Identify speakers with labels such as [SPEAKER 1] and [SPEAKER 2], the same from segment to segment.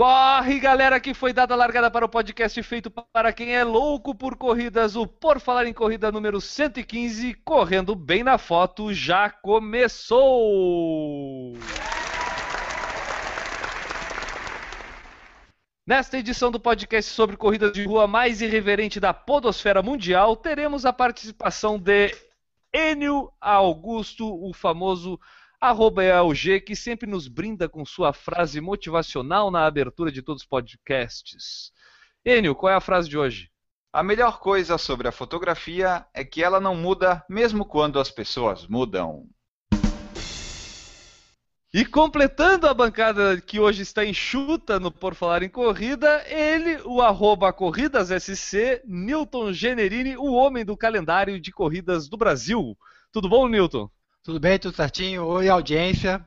[SPEAKER 1] Corre, galera, que foi dada a largada para o podcast feito para quem é louco por corridas. O Por Falar em Corrida número 115, correndo bem na foto, já começou! Nesta edição do podcast sobre corridas de rua mais irreverente da podosfera mundial, teremos a participação de Enio Augusto, o famoso arroba EAUG, que sempre nos brinda com sua frase motivacional na abertura de todos os podcasts. Enio, qual é a frase de hoje?
[SPEAKER 2] A melhor coisa sobre a fotografia é que ela não muda mesmo quando as pessoas mudam.
[SPEAKER 1] E completando a bancada que hoje está enxuta no Por Falar em Corrida, ele, o arroba CorridasSC, Newton Generini, o homem do calendário de corridas do Brasil. Tudo bom, Newton?
[SPEAKER 3] Tudo bem, tudo certinho? Oi, audiência.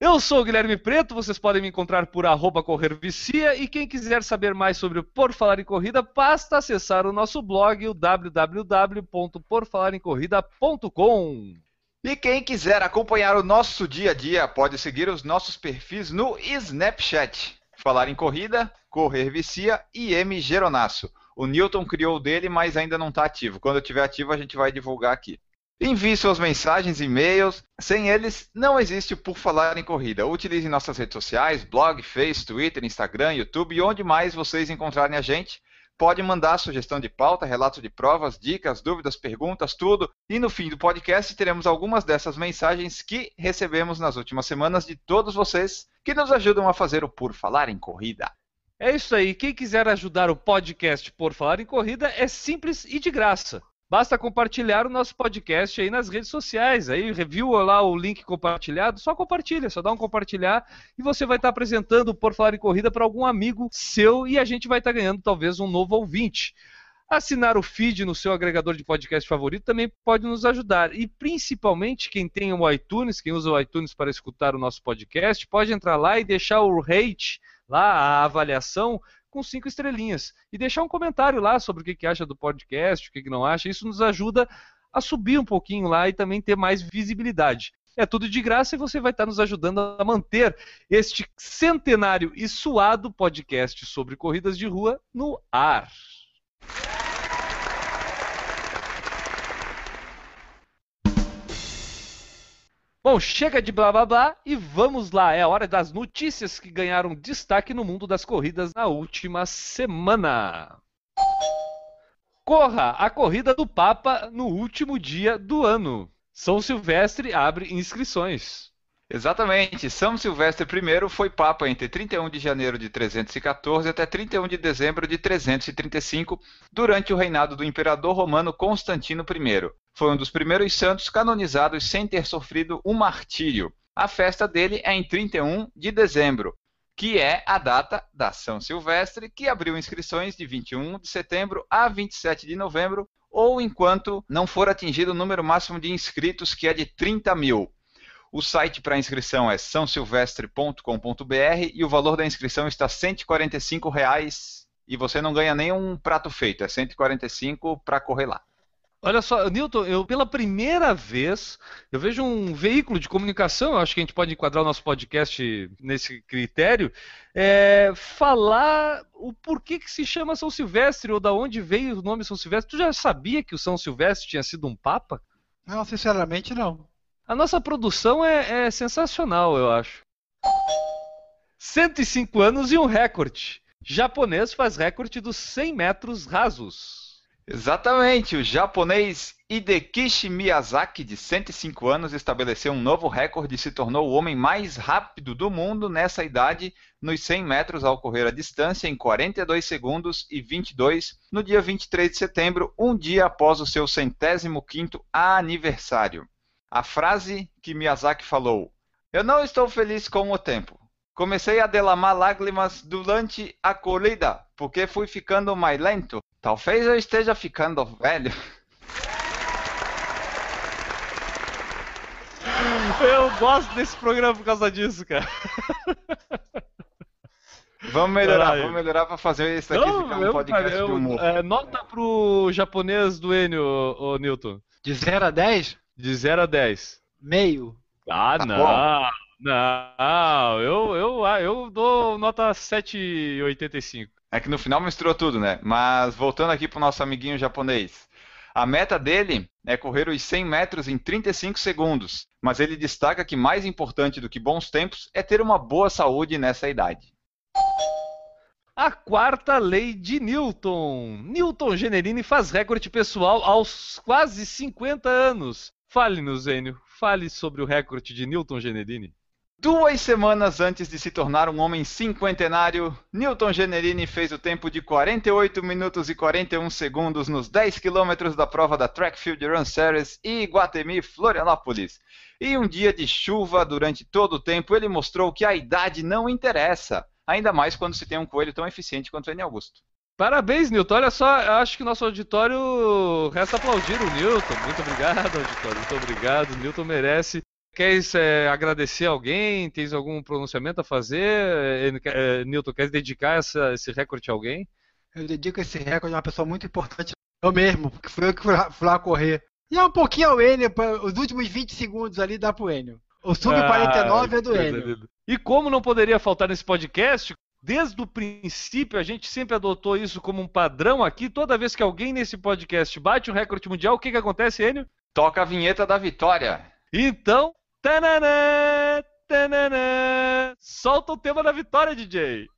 [SPEAKER 1] Eu sou o Guilherme Preto, vocês podem me encontrar por arroba corrervicia e quem quiser saber mais sobre o Por Falar em Corrida, basta acessar o nosso blog, o www.porfalaremcorrida.com.
[SPEAKER 2] E quem quiser acompanhar o nosso dia a dia pode seguir os nossos perfis no Snapchat. Falar em Corrida, Correr Vicia e M Geronasso. O Newton criou o dele, mas ainda não está ativo. Quando estiver ativo, a gente vai divulgar aqui. Envie suas mensagens, e-mails. Sem eles, não existe o Por Falar em Corrida. Utilize nossas redes sociais, blog, Face, Twitter, Instagram, YouTube e onde mais vocês encontrarem a gente. Pode mandar sugestão de pauta, relato de provas, dicas, dúvidas, perguntas, tudo. E no fim do podcast teremos algumas dessas mensagens que recebemos nas últimas semanas de todos vocês que nos ajudam a fazer o Por Falar em Corrida.
[SPEAKER 1] É isso aí. Quem quiser ajudar o podcast Por Falar em Corrida é simples e de graça. Basta compartilhar o nosso podcast aí nas redes sociais. Aí review lá o link compartilhado, só compartilha, só dá um compartilhar e você vai estar apresentando o Por Falar em Corrida para algum amigo seu e a gente vai estar ganhando talvez um novo ouvinte. Assinar o feed no seu agregador de podcast favorito também pode nos ajudar. E principalmente quem tem o iTunes, quem usa o iTunes para escutar o nosso podcast, pode entrar lá e deixar o rate, lá a avaliação, com cinco estrelinhas. E deixar um comentário lá sobre o que, que acha do podcast, o que, que não acha. Isso nos ajuda a subir um pouquinho lá e também ter mais visibilidade. É tudo de graça e você vai estar nos ajudando a manter este centenário e suado podcast sobre corridas de rua no ar. Bom, chega de blá blá blá e vamos lá. É a hora das notícias que ganharam destaque no mundo das corridas na última semana. Corra a corrida do Papa no último dia do ano. São Silvestre abre inscrições.
[SPEAKER 2] Exatamente. São Silvestre I foi Papa entre 31 de janeiro de 314 até 31 de dezembro de 335, durante o reinado do imperador romano Constantino I. Foi um dos primeiros santos canonizados sem ter sofrido um martírio. A festa dele é em 31 de dezembro, que é a data da São Silvestre, que abriu inscrições de 21 de setembro a 27 de novembro, ou enquanto não for atingido o número máximo de inscritos, que é de 30 mil. O site para inscrição é sãosilvestre.com.br e o valor da inscrição está 145 reais, e você não ganha nem um prato feito, é 145 para correr lá.
[SPEAKER 1] Olha só, Newton, eu pela primeira vez eu vejo um veículo de comunicação, eu acho que a gente pode enquadrar o nosso podcast nesse critério, é, falar o porquê que se chama São Silvestre ou da onde veio o nome São Silvestre. Tu já sabia que o São Silvestre tinha sido um papa?
[SPEAKER 3] Não, sinceramente não.
[SPEAKER 1] A nossa produção é, é sensacional, eu acho. 105 anos e um recorde. Japonês faz recorde dos 100 metros rasos.
[SPEAKER 2] Exatamente, o japonês Hidekishi Miyazaki, de 105 anos, estabeleceu um novo recorde e se tornou o homem mais rápido do mundo nessa idade nos 100 metros ao correr a distância em 42 segundos e 22 no dia 23 de setembro, um dia após o seu centésimo quinto aniversário. A frase que Miyazaki falou: Eu não estou feliz com o tempo. Comecei a derramar lágrimas durante a corrida, porque fui ficando mais lento. Talvez eu esteja ficando velho.
[SPEAKER 1] Eu gosto desse programa por causa disso, cara.
[SPEAKER 2] Vamos melhorar,
[SPEAKER 1] Caralho.
[SPEAKER 2] vamos melhorar pra fazer isso aqui ficar um
[SPEAKER 1] eu,
[SPEAKER 2] podcast
[SPEAKER 1] cara, eu-
[SPEAKER 2] de humor.
[SPEAKER 1] é, nota pro japonês do Enio, ô, ô, Newton.
[SPEAKER 3] De 0 a 10,
[SPEAKER 1] De 0 a 10.
[SPEAKER 3] meio.
[SPEAKER 1] Ah,
[SPEAKER 2] Tá
[SPEAKER 1] não. Não, eu, eu, ah, eu dou nota 7,85.
[SPEAKER 2] É que no final misturou tudo, né? Mas voltando aqui pro nosso amiguinho japonês. A meta dele é correr os 100 metros em 35 segundos, mas ele destaca que mais importante do que bons tempos é ter uma boa saúde nessa idade.
[SPEAKER 1] A quarta lei de Newton. Newton Generini faz recorde pessoal aos quase 50 anos. Fale-nos, Enio. Fale sobre o recorde de Newton Generini.
[SPEAKER 2] Duas semanas antes de se tornar um homem cinquentenário, Newton Generini fez o tempo de 48 minutos e 41 segundos nos 10 quilômetros da prova da Track Field Run Series e Iguatemi, Florianópolis. E um dia de chuva durante todo o tempo, ele mostrou que a idade não interessa, ainda mais quando se tem um coelho tão eficiente quanto o N. Augusto.
[SPEAKER 1] Parabéns, Newton. Olha só, acho que nosso auditório resta aplaudir o Newton. Muito obrigado, auditório. Muito obrigado. Newton merece. Queres é, agradecer alguém? Tens algum pronunciamento a fazer? É, é, Newton, queres dedicar essa- esse recorde a alguém?
[SPEAKER 3] Eu dedico esse recorde a uma pessoa muito importante. Eu mesmo, porque fui eu que fui lá, fui lá correr. E é um pouquinho ao Enio, os últimos 20 segundos ali dá pro Enio. O sub-49 é do
[SPEAKER 1] Ah,
[SPEAKER 3] Enio.
[SPEAKER 1] E como não poderia faltar nesse podcast, desde o princípio a gente sempre adotou isso como um padrão aqui. Toda vez que alguém nesse podcast bate um recorde mundial, o que, que acontece, Enio?
[SPEAKER 2] Toca a vinheta da vitória.
[SPEAKER 1] Então, tananã, tananã, solta o tema da vitória, DJ.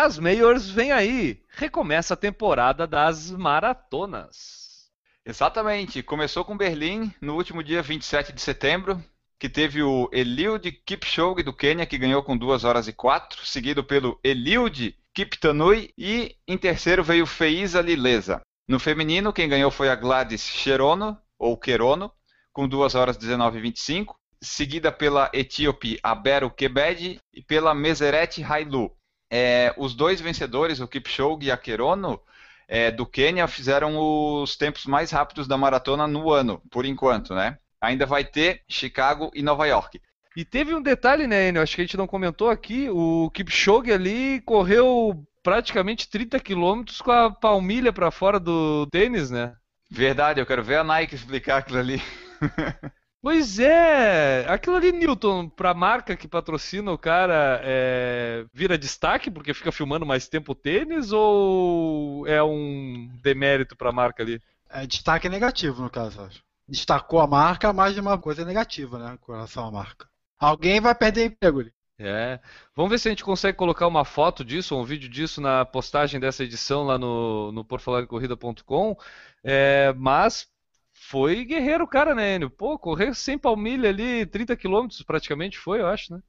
[SPEAKER 1] As Mayors vêm aí. Recomeça a temporada das maratonas.
[SPEAKER 2] Exatamente. Começou com Berlim no último dia 27 de setembro, que teve o Eliud Kipchoge do Quênia, que ganhou com 2 horas e 4, seguido pelo Eliud Kiptanui e em terceiro veio Feiza Lilesa. No feminino, quem ganhou foi a Gladys Cherono, ou Querono, com 2 horas 19 e 25, seguida pela etíope Abero Kebede e pela Meseret Hailu. É, os dois vencedores, o Kipchoge e a Querono, é, do Quênia fizeram os tempos mais rápidos da maratona no ano, por enquanto, né? Ainda vai ter Chicago e Nova York.
[SPEAKER 1] E teve um detalhe, né, Enio? Acho que a gente não comentou aqui. O Kipchoge ali correu praticamente 30 quilômetros com a palmilha para fora do tênis, né?
[SPEAKER 2] Verdade, eu quero ver a Nike explicar aquilo ali.
[SPEAKER 1] Pois é, aquilo ali, Newton, pra marca que patrocina o cara, é, vira destaque porque fica filmando mais tempo o tênis ou é um demérito pra marca ali?
[SPEAKER 3] É destaque negativo, no caso, acho. Destacou a marca, mas de uma coisa negativa, né, com relação à marca. Alguém vai perder emprego ali.
[SPEAKER 1] É. Vamos ver se a gente consegue colocar uma foto disso, ou um vídeo disso na postagem dessa edição lá no, no porfalarencorrida.com. É, mas foi guerreiro o cara, né, Enio? Pô, correr sem palmilha ali, 30 quilômetros praticamente foi, eu acho, né?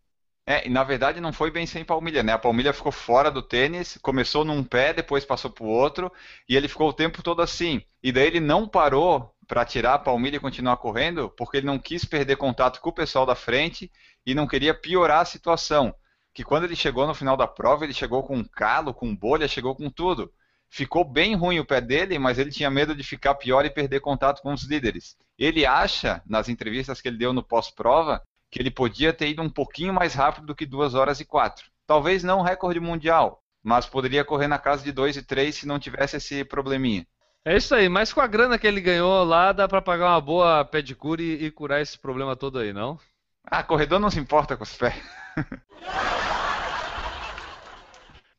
[SPEAKER 2] É, e na verdade não foi bem sem palmilha, né? A palmilha ficou fora do tênis, começou num pé, depois passou pro outro, e ele ficou o tempo todo assim. E daí ele não parou para tirar a palmilha e continuar correndo, porque ele não quis perder contato com o pessoal da frente e não queria piorar a situação. Que quando ele chegou no final da prova, ele chegou com calo, com bolha, chegou com tudo. Ficou bem ruim o pé dele, mas ele tinha medo de ficar pior e perder contato com os líderes. Ele acha, nas entrevistas que ele deu no pós-prova, que ele podia ter ido um pouquinho mais rápido do que 2 horas e 4. Talvez não um recorde mundial, mas poderia correr na casa de 2 e 3 se não tivesse esse probleminha.
[SPEAKER 1] É isso aí, mas com a grana que ele ganhou lá, dá pra pagar uma boa pedicure e, e curar esse problema todo aí, não?
[SPEAKER 2] Ah, corredor não se importa com os pés.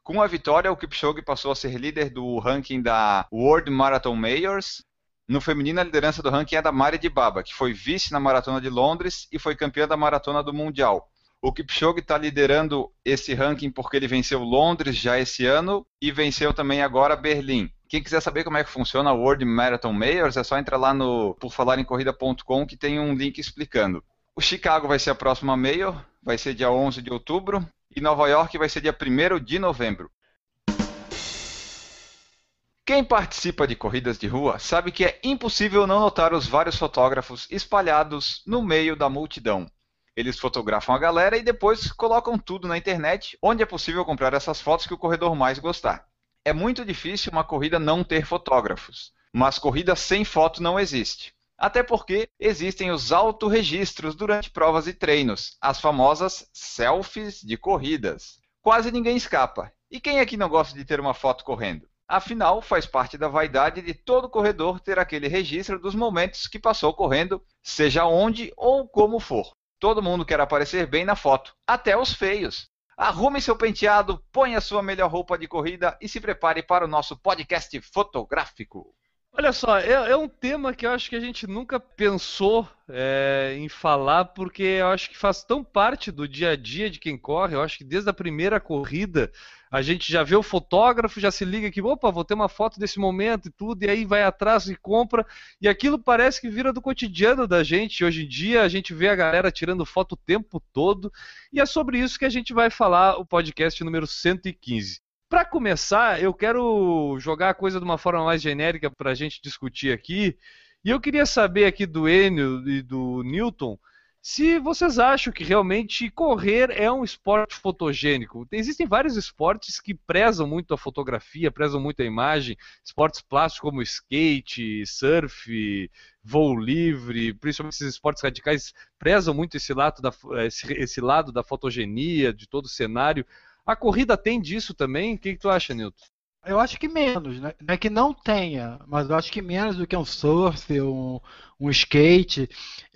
[SPEAKER 2] com a vitória, o Kipchoge passou a ser líder do ranking da World Marathon Majors. No feminino, a liderança do ranking é da Mari de Baba, que foi vice na Maratona de Londres e foi campeã da Maratona do Mundial. O Kipchoge está liderando esse ranking porque ele venceu Londres já esse ano e venceu também agora Berlim. Quem quiser saber como é que funciona a World Marathon Majors, é só entrar lá no porfalarencorrida.com que tem um link explicando. O Chicago vai ser a próxima Major, vai ser dia 11 de outubro, e Nova York vai ser dia 1 de novembro. Quem participa de corridas de rua sabe que é impossível não notar os vários fotógrafos espalhados no meio da multidão. Eles fotografam a galera e depois colocam tudo na internet, onde é possível comprar essas fotos que o corredor mais gostar. É muito difícil uma corrida não ter fotógrafos, mas corrida sem foto não existe. Até porque existem os autorregistros durante provas e treinos, as famosas selfies de corridas. Quase ninguém escapa. E quem aqui não gosta de ter uma foto correndo? Afinal, faz parte da vaidade de todo corredor ter aquele registro dos momentos que passou correndo, seja onde ou como for. Todo mundo quer aparecer bem na foto, até os feios. Arrume seu penteado, ponha sua melhor roupa de corrida e se prepare para o nosso podcast fotográfico.
[SPEAKER 1] Olha só, é, é, um tema que eu acho que a gente nunca pensou é, em falar, porque eu acho que faz tão parte do dia a dia de quem corre. Eu acho que desde a primeira corrida a gente já vê o fotógrafo, já se liga que, opa, vou ter uma foto desse momento e tudo, e aí vai atrás e compra. E aquilo parece que vira do cotidiano da gente. Hoje em dia a gente vê a galera tirando foto o tempo todo. E é sobre isso que a gente vai falar o podcast número 115. Para começar, eu quero jogar a coisa de uma forma mais genérica para a gente discutir aqui. E eu queria saber aqui do Enio e do Newton se vocês acham que realmente correr é um esporte fotogênico. Existem vários esportes que prezam muito a fotografia, prezam muito a imagem, esportes plásticos como skate, surf, voo livre, principalmente esses esportes radicais prezam muito esse lado da, esse, esse lado da fotogenia, de todo o cenário. A corrida tem disso também? O que, que tu acha, Nilton?
[SPEAKER 3] Eu acho que menos, né? Não é que não tenha, mas eu acho que menos do que um surf, um, um skate,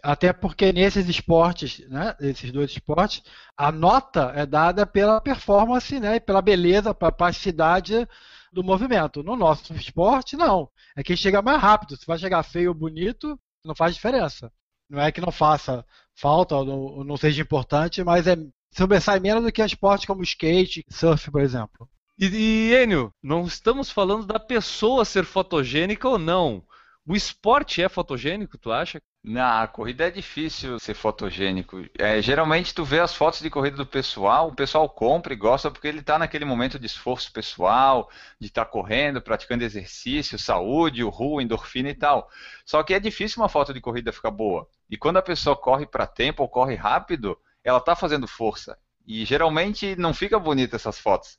[SPEAKER 3] até porque nesses esportes, né, esses dois esportes, a nota é dada pela performance, né, pela beleza, pela plasticidade do movimento. No nosso esporte, não. É quem chega mais rápido. Se vai chegar feio ou bonito, não faz diferença. Não é que não faça falta ou não seja importante, mas é sobressai menos do que esportes como skate, surf, por exemplo.
[SPEAKER 1] E, e Enio, não estamos falando da pessoa ser fotogênica ou não. O esporte é fotogênico, tu acha?
[SPEAKER 2] Na corrida é difícil ser fotogênico. É, geralmente tu vê as fotos de corrida do pessoal, o pessoal compra e gosta porque ele está naquele momento de esforço pessoal, de estar tá correndo, praticando exercício, saúde, o rua, endorfina e tal. Só que é difícil uma foto de corrida ficar boa. E quando a pessoa corre para tempo ou corre rápido, ela está fazendo força. E geralmente não fica bonita essas fotos.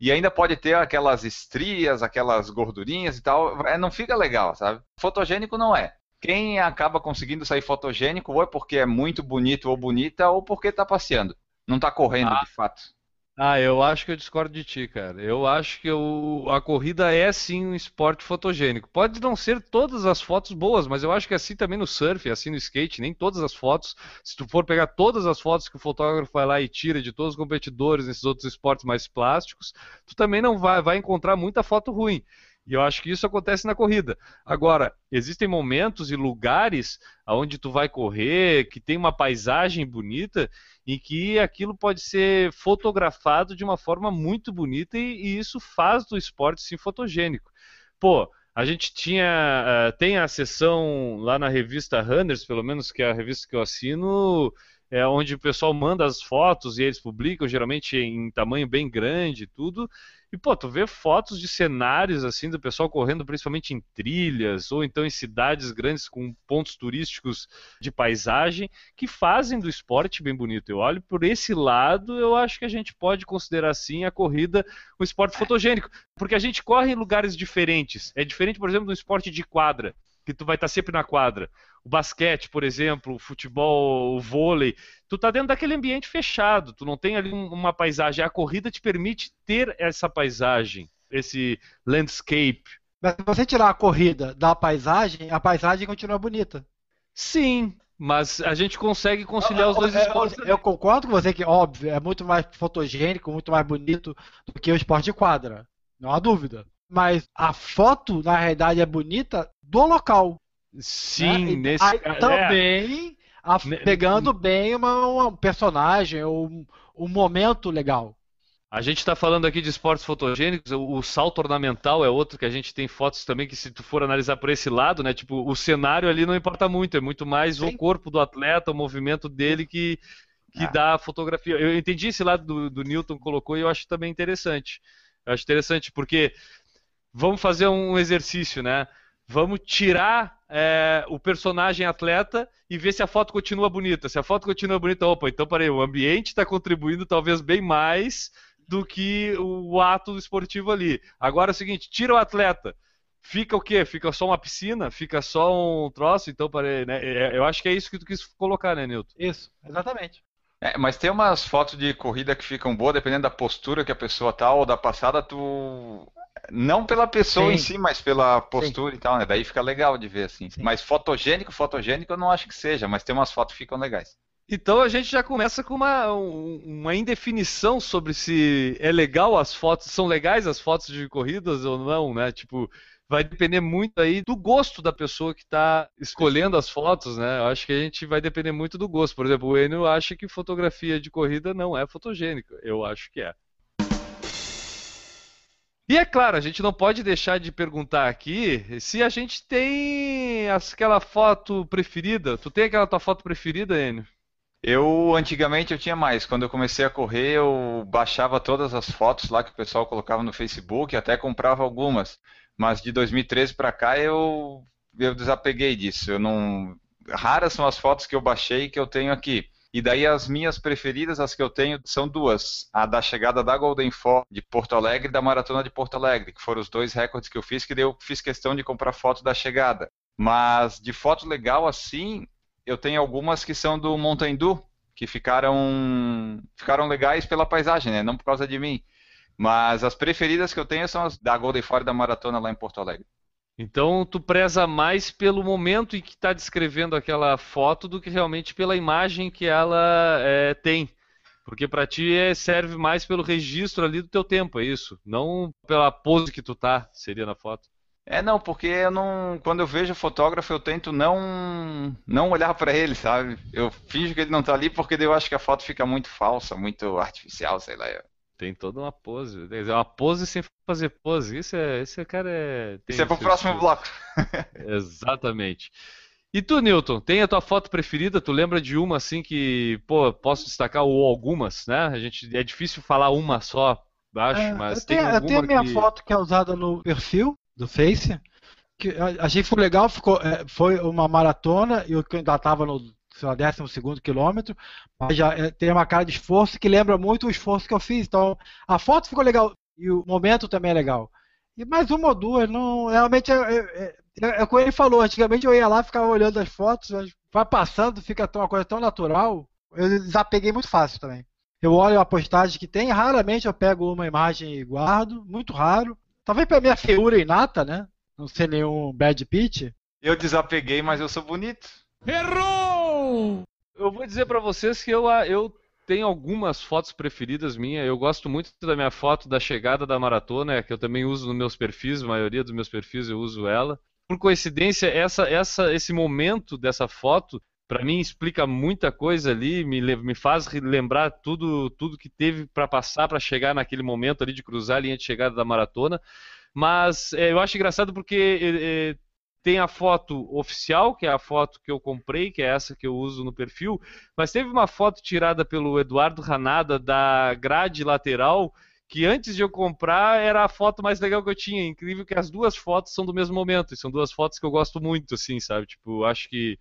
[SPEAKER 2] E ainda pode ter aquelas estrias, aquelas gordurinhas e tal. É, não fica legal, sabe? Fotogênico não é. Quem acaba conseguindo sair fotogênico ou é porque é muito bonito ou bonita ou porque está passeando. Não está correndo ah. de fato.
[SPEAKER 1] Ah, eu acho que eu discordo de ti, cara. Eu acho que eu, a corrida é sim um esporte fotogênico. Pode não ser todas as fotos boas, mas eu acho que é assim também no surf, é assim no skate, nem todas as fotos. Se tu for pegar todas as fotos que o fotógrafo vai lá e tira de todos os competidores nesses outros esportes mais plásticos, tu também não vai, vai encontrar muita foto ruim. E eu acho que isso acontece na corrida. Agora, existem momentos e lugares onde tu vai correr, que tem uma paisagem bonita, em que aquilo pode ser fotografado de uma forma muito bonita e, e isso faz do esporte sim fotogênico. Pô, a gente tinha uh, tem a sessão lá na revista Runners, pelo menos que é a revista que eu assino, é onde o pessoal manda as fotos e eles publicam geralmente em tamanho bem grande e tudo. E, pô, tu vê fotos de cenários, assim, do pessoal correndo principalmente em trilhas, ou então em cidades grandes com pontos turísticos de paisagem, que fazem do esporte bem bonito. Eu olho por esse lado, eu acho que a gente pode considerar, sim, a corrida um esporte fotogênico. Porque a gente corre em lugares diferentes. É diferente, por exemplo, do esporte de quadra que tu vai estar sempre na quadra. O basquete, por exemplo, o futebol, o vôlei, tu tá dentro daquele ambiente fechado, tu não tem ali uma paisagem. A corrida te permite ter essa paisagem, esse landscape.
[SPEAKER 3] Mas se você tirar a corrida da paisagem, a paisagem continua bonita.
[SPEAKER 1] Sim, mas a gente consegue conciliar os dois esportes.
[SPEAKER 3] Eu, eu, concordo com você que, óbvio, é muito mais fotogênico, muito mais bonito do que o esporte de quadra. Não há dúvida. Mas a foto, na realidade, é bonita do local.
[SPEAKER 1] Sim, né? nesse
[SPEAKER 3] aí, também a, pegando bem uma, uma personagem ou um, um, momento legal.
[SPEAKER 1] A gente está falando aqui de esportes fotogênicos, o, o, salto ornamental é outro que a gente tem fotos também que se tu for analisar por esse lado, né, tipo, o cenário ali não importa muito, é muito mais Sim. o corpo do atleta, o movimento dele que, que ah. dá a fotografia. Eu entendi esse lado do, do Newton colocou e eu acho também interessante. Eu acho interessante porque vamos fazer um exercício, né? Vamos tirar é, o personagem atleta e ver se a foto continua bonita. Se a foto continua bonita, opa, então peraí, o ambiente está contribuindo talvez bem mais do que o ato esportivo ali. Agora é o seguinte, tira o atleta. Fica o quê? Fica só uma piscina? Fica só um troço? Então, peraí, né? É, eu acho que é isso que tu quis colocar, né, Nilton?
[SPEAKER 3] Isso, exatamente.
[SPEAKER 2] É, mas tem umas fotos de corrida que ficam boas, dependendo da postura que a pessoa tá ou da passada, tu. Não pela pessoa
[SPEAKER 3] Sim.
[SPEAKER 2] em si, mas pela postura e tal, né? Daí fica legal de ver, assim.
[SPEAKER 3] Sim.
[SPEAKER 2] Mas fotogênico, fotogênico eu não acho que seja, mas tem umas fotos que ficam legais.
[SPEAKER 1] Então a gente já começa com uma, um- uma indefinição sobre se é legal as fotos, são legais as fotos de corridas ou não, né? Tipo, vai depender muito aí do gosto da pessoa que está escolhendo as fotos, né? Eu acho que a gente vai depender muito do gosto. Por exemplo, o Enio acha que fotografia de corrida não é fotogênica. Eu acho que é. E é claro, a gente não pode deixar de perguntar aqui se a gente tem aquela foto preferida. Tu tem aquela tua foto preferida, Enio?
[SPEAKER 2] Eu, antigamente, eu tinha mais. Quando eu comecei a correr, eu baixava todas as fotos lá que o pessoal colocava no Facebook, até comprava algumas. Mas de 2013 para cá, eu, eu desapeguei disso. Eu não... Raras são as fotos que eu baixei que eu tenho aqui. E daí as minhas preferidas, as que eu tenho, são duas. A da chegada da Golden Four de Porto Alegre e da Maratona de Porto Alegre, que foram os dois recordes que eu fiz, que daí eu fiz questão de comprar foto da chegada. Mas de foto legal assim, eu tenho algumas que são do Mountain que ficaram, ficaram legais pela paisagem, né? Não por causa de mim. Mas as preferidas que eu tenho são as da Golden Four e da Maratona lá em Porto Alegre.
[SPEAKER 1] Então tu preza mais pelo momento em que está descrevendo aquela foto do que realmente pela imagem que ela é, tem. Porque para ti é, serve mais pelo registro ali do teu tempo, é isso? Não pela pose que tu tá, seria na foto.
[SPEAKER 2] É, não, porque eu não, quando eu vejo o fotógrafo, eu tento não não olhar para ele, sabe? Eu finjo que ele não tá ali porque eu acho que a foto fica muito falsa, muito artificial, sei lá.
[SPEAKER 1] Tem toda uma pose. É uma pose sem fazer pose. Isso é, esse cara é. tem
[SPEAKER 2] Isso é pro próximo bloco.
[SPEAKER 1] Exatamente. E tu, Newton, tem a tua foto preferida? Tu lembra de uma assim que, pô, posso destacar ou algumas, né? A gente é difícil falar uma só, acho,
[SPEAKER 3] É,
[SPEAKER 1] mas
[SPEAKER 3] eu
[SPEAKER 1] tem
[SPEAKER 3] tenho, eu
[SPEAKER 1] alguma
[SPEAKER 3] tenho a minha
[SPEAKER 1] que...
[SPEAKER 3] foto que é usada no perfil do Face, que eu achei que foi legal, ficou, é, foi uma maratona e eu ainda estava no sei lá, 12 segundo quilômetro, mas já é, tem uma cara de esforço que lembra muito o esforço que eu fiz. Então, a foto ficou legal e o momento também é legal. E mais uma ou duas, não, realmente é, é, é, é como ele falou, antigamente eu ia lá, ficava olhando as fotos, mas vai passando, fica tão- uma coisa tão natural, eu desapeguei muito fácil também. Eu olho a postagem que tem, raramente eu pego uma imagem e guardo, muito raro. Talvez pela minha feiura inata, né? Não ser nenhum bad pitch.
[SPEAKER 2] Eu desapeguei, mas eu sou bonito.
[SPEAKER 4] Errou!
[SPEAKER 1] Eu vou dizer pra vocês que eu, eu tenho algumas fotos preferidas minhas. Eu gosto muito da minha foto da chegada da maratona, que eu também uso nos meus perfis, a maioria dos meus perfis eu uso ela. Por coincidência, essa, essa, esse momento dessa foto, pra mim, explica muita coisa ali, me, me faz lembrar tudo, tudo que teve pra passar pra chegar naquele momento ali de cruzar a linha de chegada da maratona. Mas é, eu acho engraçado porque é, é, tem a foto oficial, que é a foto que eu comprei, que é essa que eu uso no perfil, mas teve uma foto tirada pelo Eduardo Ranada da grade lateral, que antes de eu comprar era a foto mais legal que eu tinha. Incrível que as duas fotos são do mesmo momento, e são duas fotos que eu gosto muito, assim, sabe? Tipo, acho que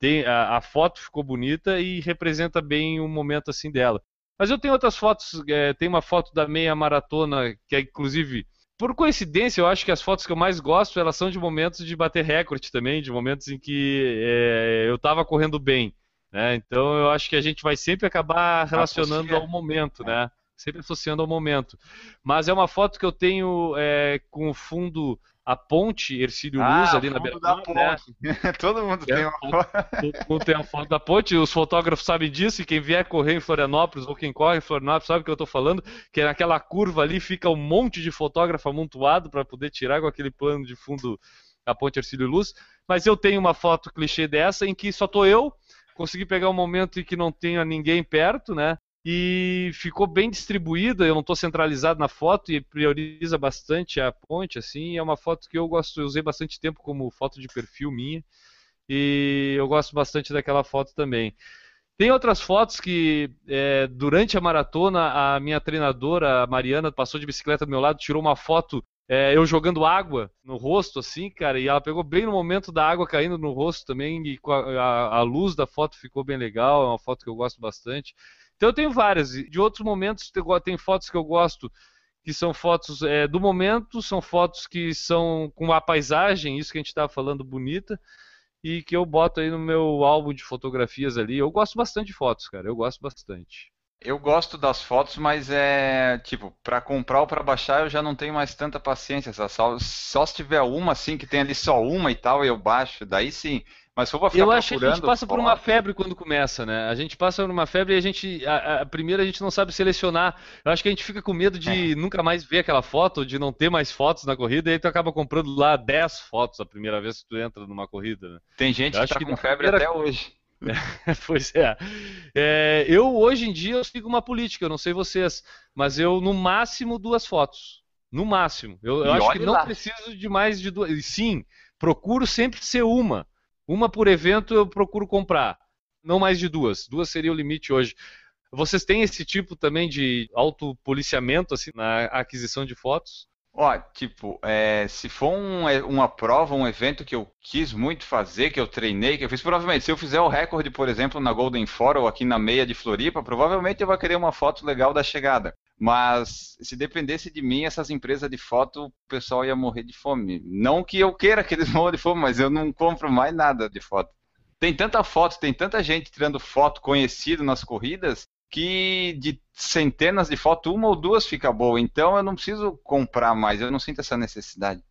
[SPEAKER 1] tem, a, a foto ficou bonita e representa bem o momento assim dela. Mas eu tenho outras fotos, é, tem uma foto da meia maratona, que é inclusive por coincidência, eu acho que as fotos que eu mais gosto, elas são de momentos de bater recorde também, de momentos em que é, eu estava correndo bem. Né? Então eu acho que a gente vai sempre acabar relacionando ao momento, né? Sempre associando ao momento. Mas é uma foto que eu tenho é, com o fundo a ponte Ercílio Luz ali na
[SPEAKER 2] fundo da
[SPEAKER 1] beira né?
[SPEAKER 2] ponte. Todo mundo
[SPEAKER 1] É,
[SPEAKER 2] tem uma foto.
[SPEAKER 1] Todo mundo tem a foto da ponte, os fotógrafos sabem disso, e quem vier correr em Florianópolis ou quem corre em Florianópolis sabe o que eu estou falando, que é naquela curva ali fica um monte de fotógrafo amontoado para poder tirar com aquele plano de fundo a ponte Ercílio Luz. Mas eu tenho uma foto clichê dessa em que só tô eu, consegui pegar um momento em que não tenha ninguém perto, né? E ficou bem distribuída, eu não estou centralizado na foto e prioriza bastante a ponte, assim, é uma foto que eu gosto, eu usei bastante tempo como foto de perfil minha e eu gosto bastante daquela foto também. Tem outras fotos que, é, durante a maratona, a minha treinadora, a Mariana, passou de bicicleta do meu lado, tirou uma foto é, eu jogando água no rosto, assim, cara, e ela pegou bem no momento da água caindo no rosto também, e a, a, a, luz da foto ficou bem legal, é uma foto que eu gosto bastante. Então eu tenho várias. De outros momentos, tem fotos que eu gosto que são fotos é, do momento, são fotos que são com a paisagem, isso que a gente estava falando, bonita, e que eu boto aí no meu álbum de fotografias ali. Eu gosto bastante de fotos, cara, eu gosto bastante.
[SPEAKER 2] Eu gosto das fotos, mas é tipo, para comprar ou para baixar eu já não tenho mais tanta paciência. Só, só se tiver uma assim que tem ali só uma e tal, eu baixo, daí sim. Mas se for
[SPEAKER 1] ficar Eu acho que a gente passa por uma febre quando começa, né? A gente passa por uma febre e a gente. A, a primeira a gente não sabe selecionar. Eu acho que a gente fica com medo de é. nunca mais ver aquela foto, de não ter mais fotos na corrida, e aí tu acaba comprando lá 10 fotos a primeira vez que tu entra numa corrida. Né?
[SPEAKER 2] Tem gente eu que tá que com febre primeira... até hoje.
[SPEAKER 1] pois é. é. Eu hoje em dia eu sigo uma política, eu não sei vocês, mas eu no máximo duas fotos. No máximo. Eu, eu acho que não lá. preciso de mais de duas. Sim, procuro sempre ser uma. Uma por evento eu procuro comprar. Não mais de duas. Duas seria o limite hoje. Vocês têm esse tipo também de autopoliciamento assim, na aquisição de fotos?
[SPEAKER 2] Ó, tipo, é, se for um, uma prova, um evento que eu quis muito fazer, que eu treinei, que eu fiz, provavelmente, se eu fizer o recorde, por exemplo, na Golden Four ou aqui na meia de Floripa, provavelmente eu vou querer uma foto legal da chegada. Mas se dependesse de mim, essas empresas de foto, o pessoal ia morrer de fome. Não que eu queira que eles morram de fome, mas eu não compro mais nada de foto. Tem tanta foto, tem tanta gente tirando foto conhecido nas corridas, que de centenas de fotos, uma ou duas fica boa. Então eu não preciso comprar mais, eu não sinto essa necessidade.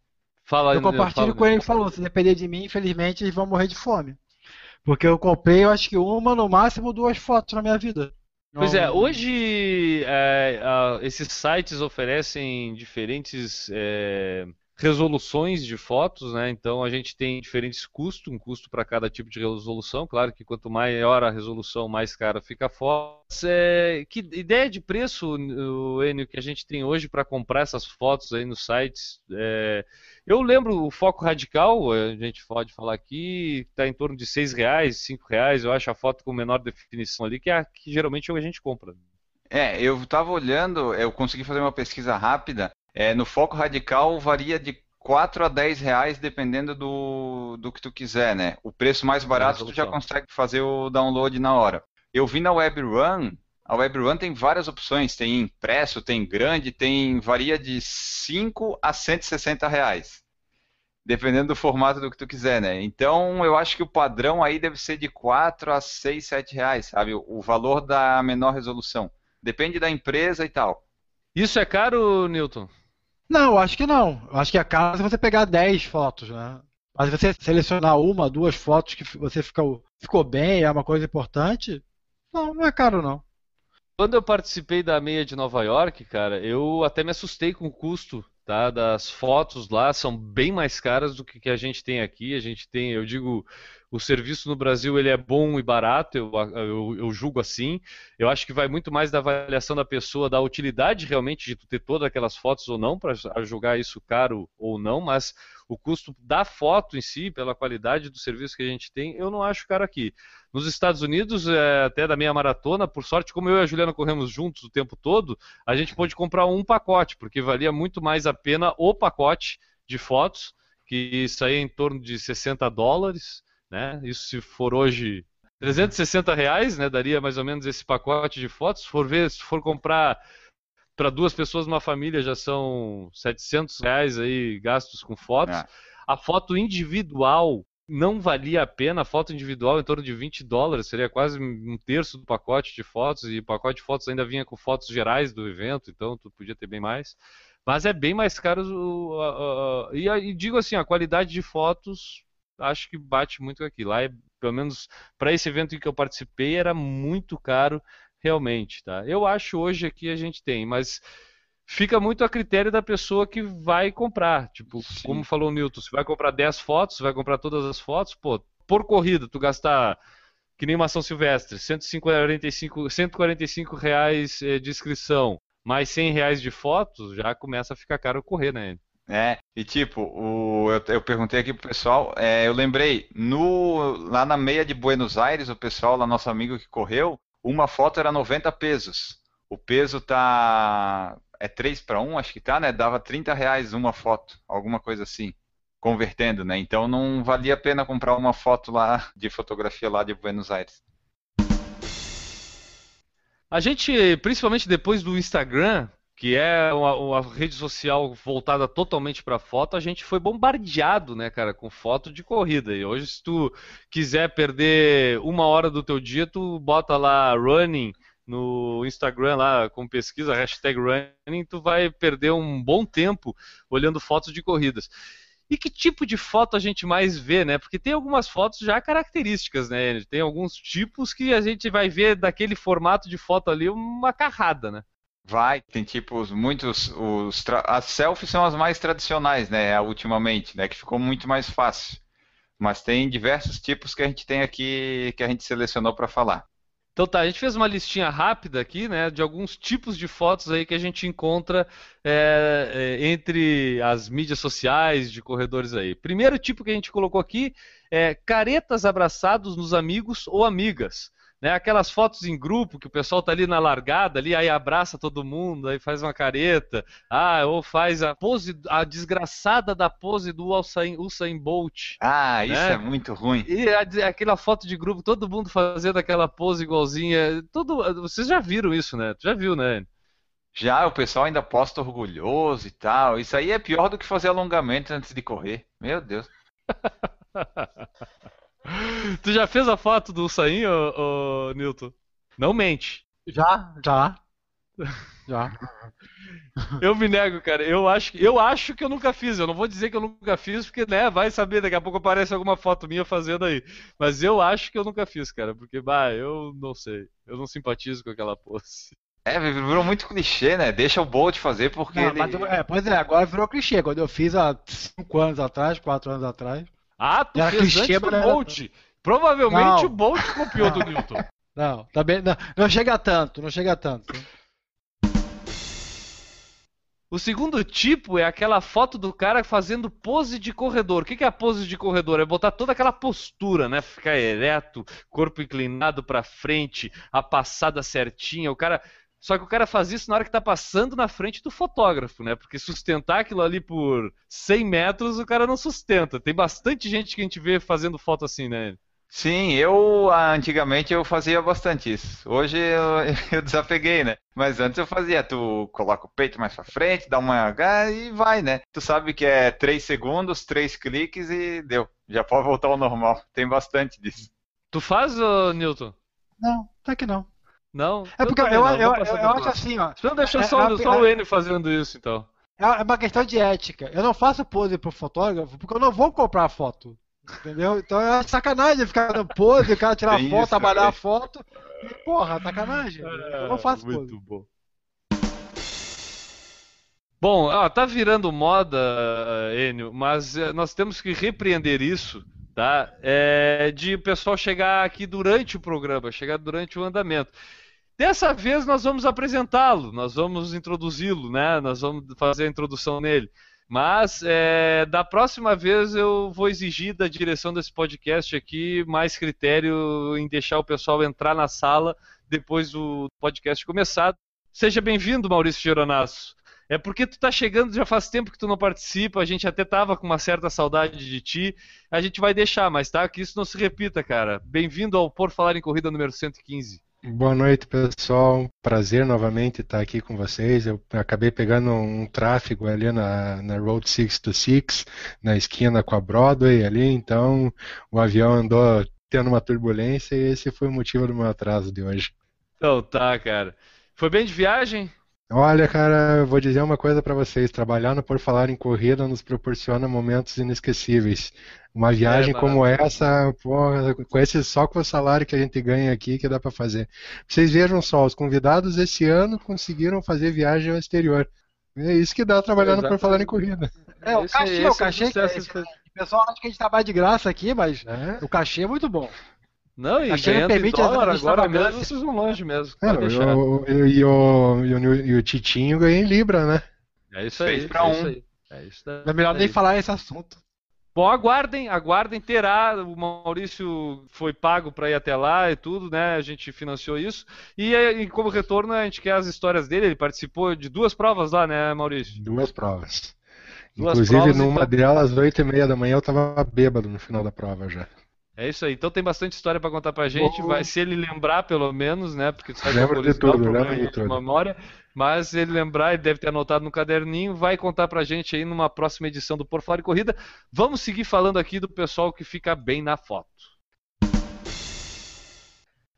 [SPEAKER 3] Fala, eu compartilho eu com ele que falou, se depender de mim, infelizmente eles vão morrer de fome. Porque eu comprei, eu acho que uma, no máximo duas fotos na minha vida.
[SPEAKER 1] Pois é, hoje é, esses sites oferecem diferentes é, resoluções de fotos, né? Então a gente tem diferentes custos, um custo para cada tipo de resolução. Claro que quanto maior a resolução, mais cara fica a foto. É, que ideia de preço, Enio, que a gente tem hoje para comprar essas fotos aí nos sites? É, eu lembro o foco radical, a gente pode falar aqui, está em torno de seis reais, cinco reais. Eu acho a foto com menor definição ali, que é a que geralmente a gente compra.
[SPEAKER 2] É, eu estava olhando, eu consegui fazer uma pesquisa rápida é, no foco radical varia de 4 a 10 reais dependendo do, do que tu quiser, né? O preço mais barato tu já consegue fazer o download na hora. Eu vi na WebRun, a WebRun tem várias opções, tem impresso, tem grande, tem varia de 5 a 160 reais. Dependendo do formato do que tu quiser, né? Então eu acho que o padrão aí deve ser de 4 a 6, 7 reais, sabe? O valor da menor resolução. Depende da empresa e tal.
[SPEAKER 1] Isso é caro, Newton?
[SPEAKER 3] Não, acho que não. Acho que é caro se você pegar 10 fotos, né? Mas você selecionar uma, duas fotos que você ficou, ficou bem, é uma coisa importante, não, não é caro não.
[SPEAKER 1] Quando eu participei da meia de Nova York, cara, eu até me assustei com o custo tá, das fotos lá, são bem mais caras do que a gente tem aqui. A gente tem, eu digo, o serviço no Brasil ele é bom e barato, eu, eu, eu, julgo assim. Eu acho que vai muito mais da avaliação da pessoa, da utilidade realmente de ter todas aquelas fotos ou não, para julgar isso caro ou não, mas o custo da foto em si, pela qualidade do serviço que a gente tem, eu não acho caro aqui. Nos Estados Unidos, é, até da meia maratona, por sorte, como eu e a Juliana corremos juntos o tempo todo, a gente pôde comprar um pacote, porque valia muito mais a pena o pacote de fotos, que saía em torno de 60 dólares né? Isso se for hoje 360 reais, né? Daria mais ou menos esse pacote de fotos. Se for ver, se for comprar para duas pessoas numa família já são 700 reais aí gastos com fotos. É. A foto individual não valia a pena, a foto individual em torno de 20 dólares, seria quase um terço do pacote de fotos, e o pacote de fotos ainda vinha com fotos gerais do evento, então tu podia ter bem mais. Mas é bem mais caro. E, digo assim, a qualidade de fotos acho que bate muito aqui. Lá, é, pelo menos para esse evento em que eu participei, era muito caro realmente. Tá? Eu acho hoje aqui a gente tem, mas fica muito a critério da pessoa que vai comprar. Tipo, Sim. como falou o Newton, você vai comprar 10 fotos, vai comprar todas as fotos, pô, por corrida, tu gastar que nem uma ação silvestre, 145, 145 reais eh, de inscrição, mais 100 reais de fotos, já começa a ficar caro correr, né?
[SPEAKER 2] É, e tipo, o, eu, eu perguntei aqui pro pessoal, é, eu lembrei, no, lá na meia de Buenos Aires, o pessoal, lá nosso amigo que correu, uma foto era 90 pesos. O peso tá é 3 para 1, acho que tá, né? Dava 30 reais uma foto, alguma coisa assim, convertendo, né? Então não valia a pena comprar uma foto lá de fotografia lá de Buenos Aires.
[SPEAKER 1] A gente, principalmente depois do Instagram, que é uma, uma rede social voltada totalmente para foto, a gente foi bombardeado, né, cara, com foto de corrida. E hoje, se tu quiser perder uma hora do teu dia, tu bota lá running no Instagram lá com pesquisa hashtag running, tu vai perder um bom tempo olhando fotos de corridas. E que tipo de foto a gente mais vê, né? Porque tem algumas fotos já características, né? Tem alguns tipos que a gente vai ver daquele formato de foto ali uma carrada, né?
[SPEAKER 2] Vai, tem tipos muitos. Os as selfies são as mais tradicionais, né? Ultimamente, né? Que ficou muito mais fácil. Mas tem diversos tipos que a gente tem aqui que a gente selecionou para falar.
[SPEAKER 1] Então tá, a gente fez uma listinha rápida aqui, né, de alguns tipos de fotos aí que a gente encontra é, é, entre as mídias sociais de corredores aí. Primeiro tipo que a gente colocou aqui é caretas abraçados nos amigos ou amigas. Né, aquelas fotos em grupo que o pessoal tá ali na largada, ali aí abraça todo mundo, aí faz uma careta, ah, ou faz a pose, a desgraçada da pose do Usain, Usain Bolt.
[SPEAKER 2] Ah, isso né? é muito ruim.
[SPEAKER 1] E a, aquela foto de grupo, todo mundo fazendo aquela pose igualzinha, todo, vocês já viram isso, né? Tu já viu, né?
[SPEAKER 2] Já, o pessoal ainda posta orgulhoso e tal. Isso aí é pior do que fazer alongamento antes de correr. Meu Deus.
[SPEAKER 1] Tu já fez a foto do Sain, ô, ô, Newton? Não mente.
[SPEAKER 3] Já, já. Já.
[SPEAKER 1] Eu me nego, cara. Eu acho, eu acho que eu nunca fiz. Eu não vou dizer que eu nunca fiz, porque, né, vai saber, daqui a pouco aparece alguma foto minha fazendo aí. Mas eu acho que eu nunca fiz, cara. Porque, bah, eu não sei. Eu não simpatizo com aquela pose.
[SPEAKER 2] É, virou muito clichê, né? Deixa o Bolt fazer porque. Não, ele...
[SPEAKER 3] mas, é, pois é, agora virou clichê. Quando eu fiz há 5 anos atrás, 4 anos atrás.
[SPEAKER 1] Ah, tu era fez antes do Bolt. Era... Provavelmente não. o Bolt copiou do Newton.
[SPEAKER 3] Não, também não, não chega tanto, não chega tanto.
[SPEAKER 1] O segundo tipo é aquela foto do cara fazendo pose de corredor. O que é a pose de corredor? É botar toda aquela postura, né? Ficar ereto, corpo inclinado para frente, a passada certinha. O cara só que o cara faz isso na hora que tá passando na frente do fotógrafo, né? Porque sustentar aquilo ali por 100 metros o cara não sustenta. Tem bastante gente que a gente vê fazendo foto assim, né?
[SPEAKER 2] Sim, eu antigamente eu fazia bastante isso. Hoje eu, eu desapeguei, né? Mas antes eu fazia, tu coloca o peito mais pra frente, dá uma H e vai, né? Tu sabe que é 3 segundos, 3 cliques e deu. Já pode voltar ao normal. Tem bastante disso.
[SPEAKER 1] Tu faz, Newton?
[SPEAKER 3] Não, tá que não.
[SPEAKER 1] Não?
[SPEAKER 3] É porque eu, eu, eu, eu acho assim, ó.
[SPEAKER 1] Então deixa é, só, é, só o N fazendo isso, então.
[SPEAKER 3] É, é uma questão de ética. Eu não faço pose pro fotógrafo porque eu não vou comprar foto. Entendeu? Então é sacanagem ficar dando pose, o cara tirar Tem foto, isso, trabalhar a foto. E, porra, sacanagem. eu não faço
[SPEAKER 1] muito pose. Bom. Bom, ó, tá virando moda, Enio, mas eh, nós temos que repreender isso tá? É, de o pessoal chegar aqui durante o programa, chegar durante o andamento. Dessa vez nós vamos apresentá-lo, nós vamos introduzi-lo, né? Nós vamos fazer a introdução nele. Mas é, da próxima vez eu vou exigir da direção desse podcast aqui mais critério em deixar o pessoal entrar na sala depois do podcast começar. Seja bem-vindo, Maurício Geronasso. É porque tu tá chegando, já faz tempo que tu não participa, a gente até tava com uma certa saudade de ti. A gente vai deixar, mas tá? Que isso não se repita, cara. Bem-vindo ao Por Falar em Corrida número 115.
[SPEAKER 5] Boa noite, pessoal. Prazer novamente estar aqui com vocês. Eu acabei pegando um tráfego ali na, na Road 626, na esquina com a Broadway ali, então o avião andou tendo uma turbulência e esse foi o motivo do meu atraso de hoje.
[SPEAKER 1] Então tá, cara. Foi bem de viagem?
[SPEAKER 5] Olha, cara, eu vou dizer uma coisa para vocês. Trabalhar no Por Falar em Corrida nos proporciona momentos inesquecíveis. Uma viagem é, como essa, porra, com esse só com o salário que a gente ganha aqui, que dá para fazer. Vocês vejam só, os convidados esse ano conseguiram fazer viagem ao exterior. É isso que dá trabalhar no Por Falar em Corrida.
[SPEAKER 3] É, o cachê, esse, o cachê, que, é, o pessoal acha que a gente trabalha de graça aqui, mas é. o cachê é muito bom.
[SPEAKER 1] Não, e a ganhando permite em dólar agora mesmo, vocês vão longe mesmo. É,
[SPEAKER 5] o, e, o, e, o, o Titinho ganha em Libra, né?
[SPEAKER 1] É isso aí.
[SPEAKER 2] Pra
[SPEAKER 1] é
[SPEAKER 2] um.
[SPEAKER 1] Isso aí. É, isso
[SPEAKER 3] é melhor é nem isso. falar esse assunto.
[SPEAKER 1] Bom, aguardem, aguardem, terá. O Maurício foi pago para ir até lá e tudo, né? A gente financiou isso. E, e, como retorno, a gente quer as histórias dele. Ele participou de duas provas lá, né, Maurício?
[SPEAKER 5] Duas provas. Duas Inclusive, provas, numa então... delas, às oito e meia da manhã, eu tava bêbado no final da prova já.
[SPEAKER 1] É isso aí. Então tem bastante história para contar pra gente. Vai, se ele lembrar, pelo menos, né? Porque
[SPEAKER 5] sabe lembra de tudo, lembra de tudo.
[SPEAKER 1] memória. Mas se ele lembrar, ele deve ter anotado no caderninho, vai contar pra gente aí numa próxima edição do Por Fora e Corrida. Vamos seguir falando aqui do pessoal que fica bem na foto.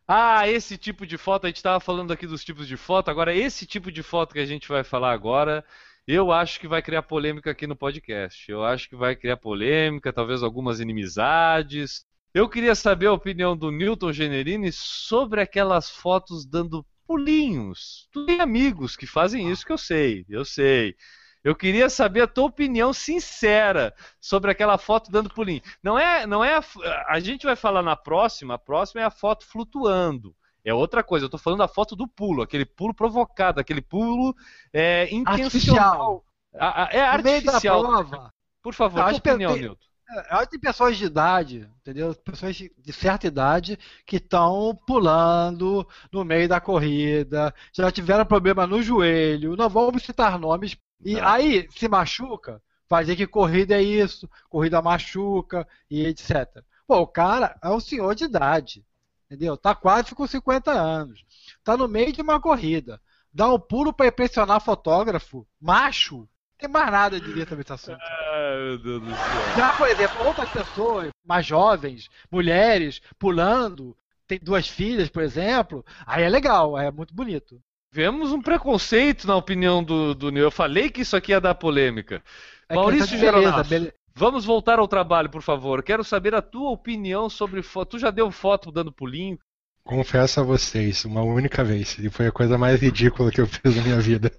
[SPEAKER 1] Ah, esse tipo de foto, a gente estava falando aqui dos tipos de foto, agora esse tipo de foto que a gente vai falar agora, eu acho que vai criar polêmica aqui no podcast. Eu acho que vai criar polêmica, talvez algumas inimizades. Eu queria saber a opinião do Newton Generini sobre aquelas fotos dando pulinhos. Tu tem amigos que fazem isso que eu sei, eu sei. Eu queria saber a tua opinião sincera sobre aquela foto dando pulinho. Não é, não é a, a gente vai falar na próxima, a próxima é a foto flutuando. É outra coisa, eu estou falando da foto do pulo, aquele pulo provocado, aquele pulo é, intencional.
[SPEAKER 3] Artificial. A, a, é artificial.
[SPEAKER 1] Por favor, a tua opinião, tem, Newton.
[SPEAKER 3] É, eu tem pessoas de idade, entendeu? Pessoas de certa idade que estão pulando no meio da corrida, já tiveram problema no joelho, não vamos citar nomes, e não. aí se machuca, fazer que corrida é isso, corrida machuca e etc. Pô, o cara é um senhor de idade, entendeu? Tá quase com 50 anos, tá no meio de uma corrida, dá um pulo para impressionar fotógrafo, macho, tem mais nada de ver sobre esse assunto.
[SPEAKER 1] Ai, meu Deus do céu.
[SPEAKER 3] Já, por exemplo, outras pessoas mais jovens, mulheres, pulando, tem duas filhas, por exemplo, aí é legal, é muito bonito.
[SPEAKER 1] Vemos um preconceito na opinião do, do Eu falei que isso aqui ia dar polêmica. É Maurício Geronasso, vamos voltar ao trabalho, por favor. Quero saber a tua opinião sobre foto. Tu já deu foto dando pulinho?
[SPEAKER 5] Confesso a vocês, uma única vez. E foi a coisa mais ridícula que eu fiz na minha vida.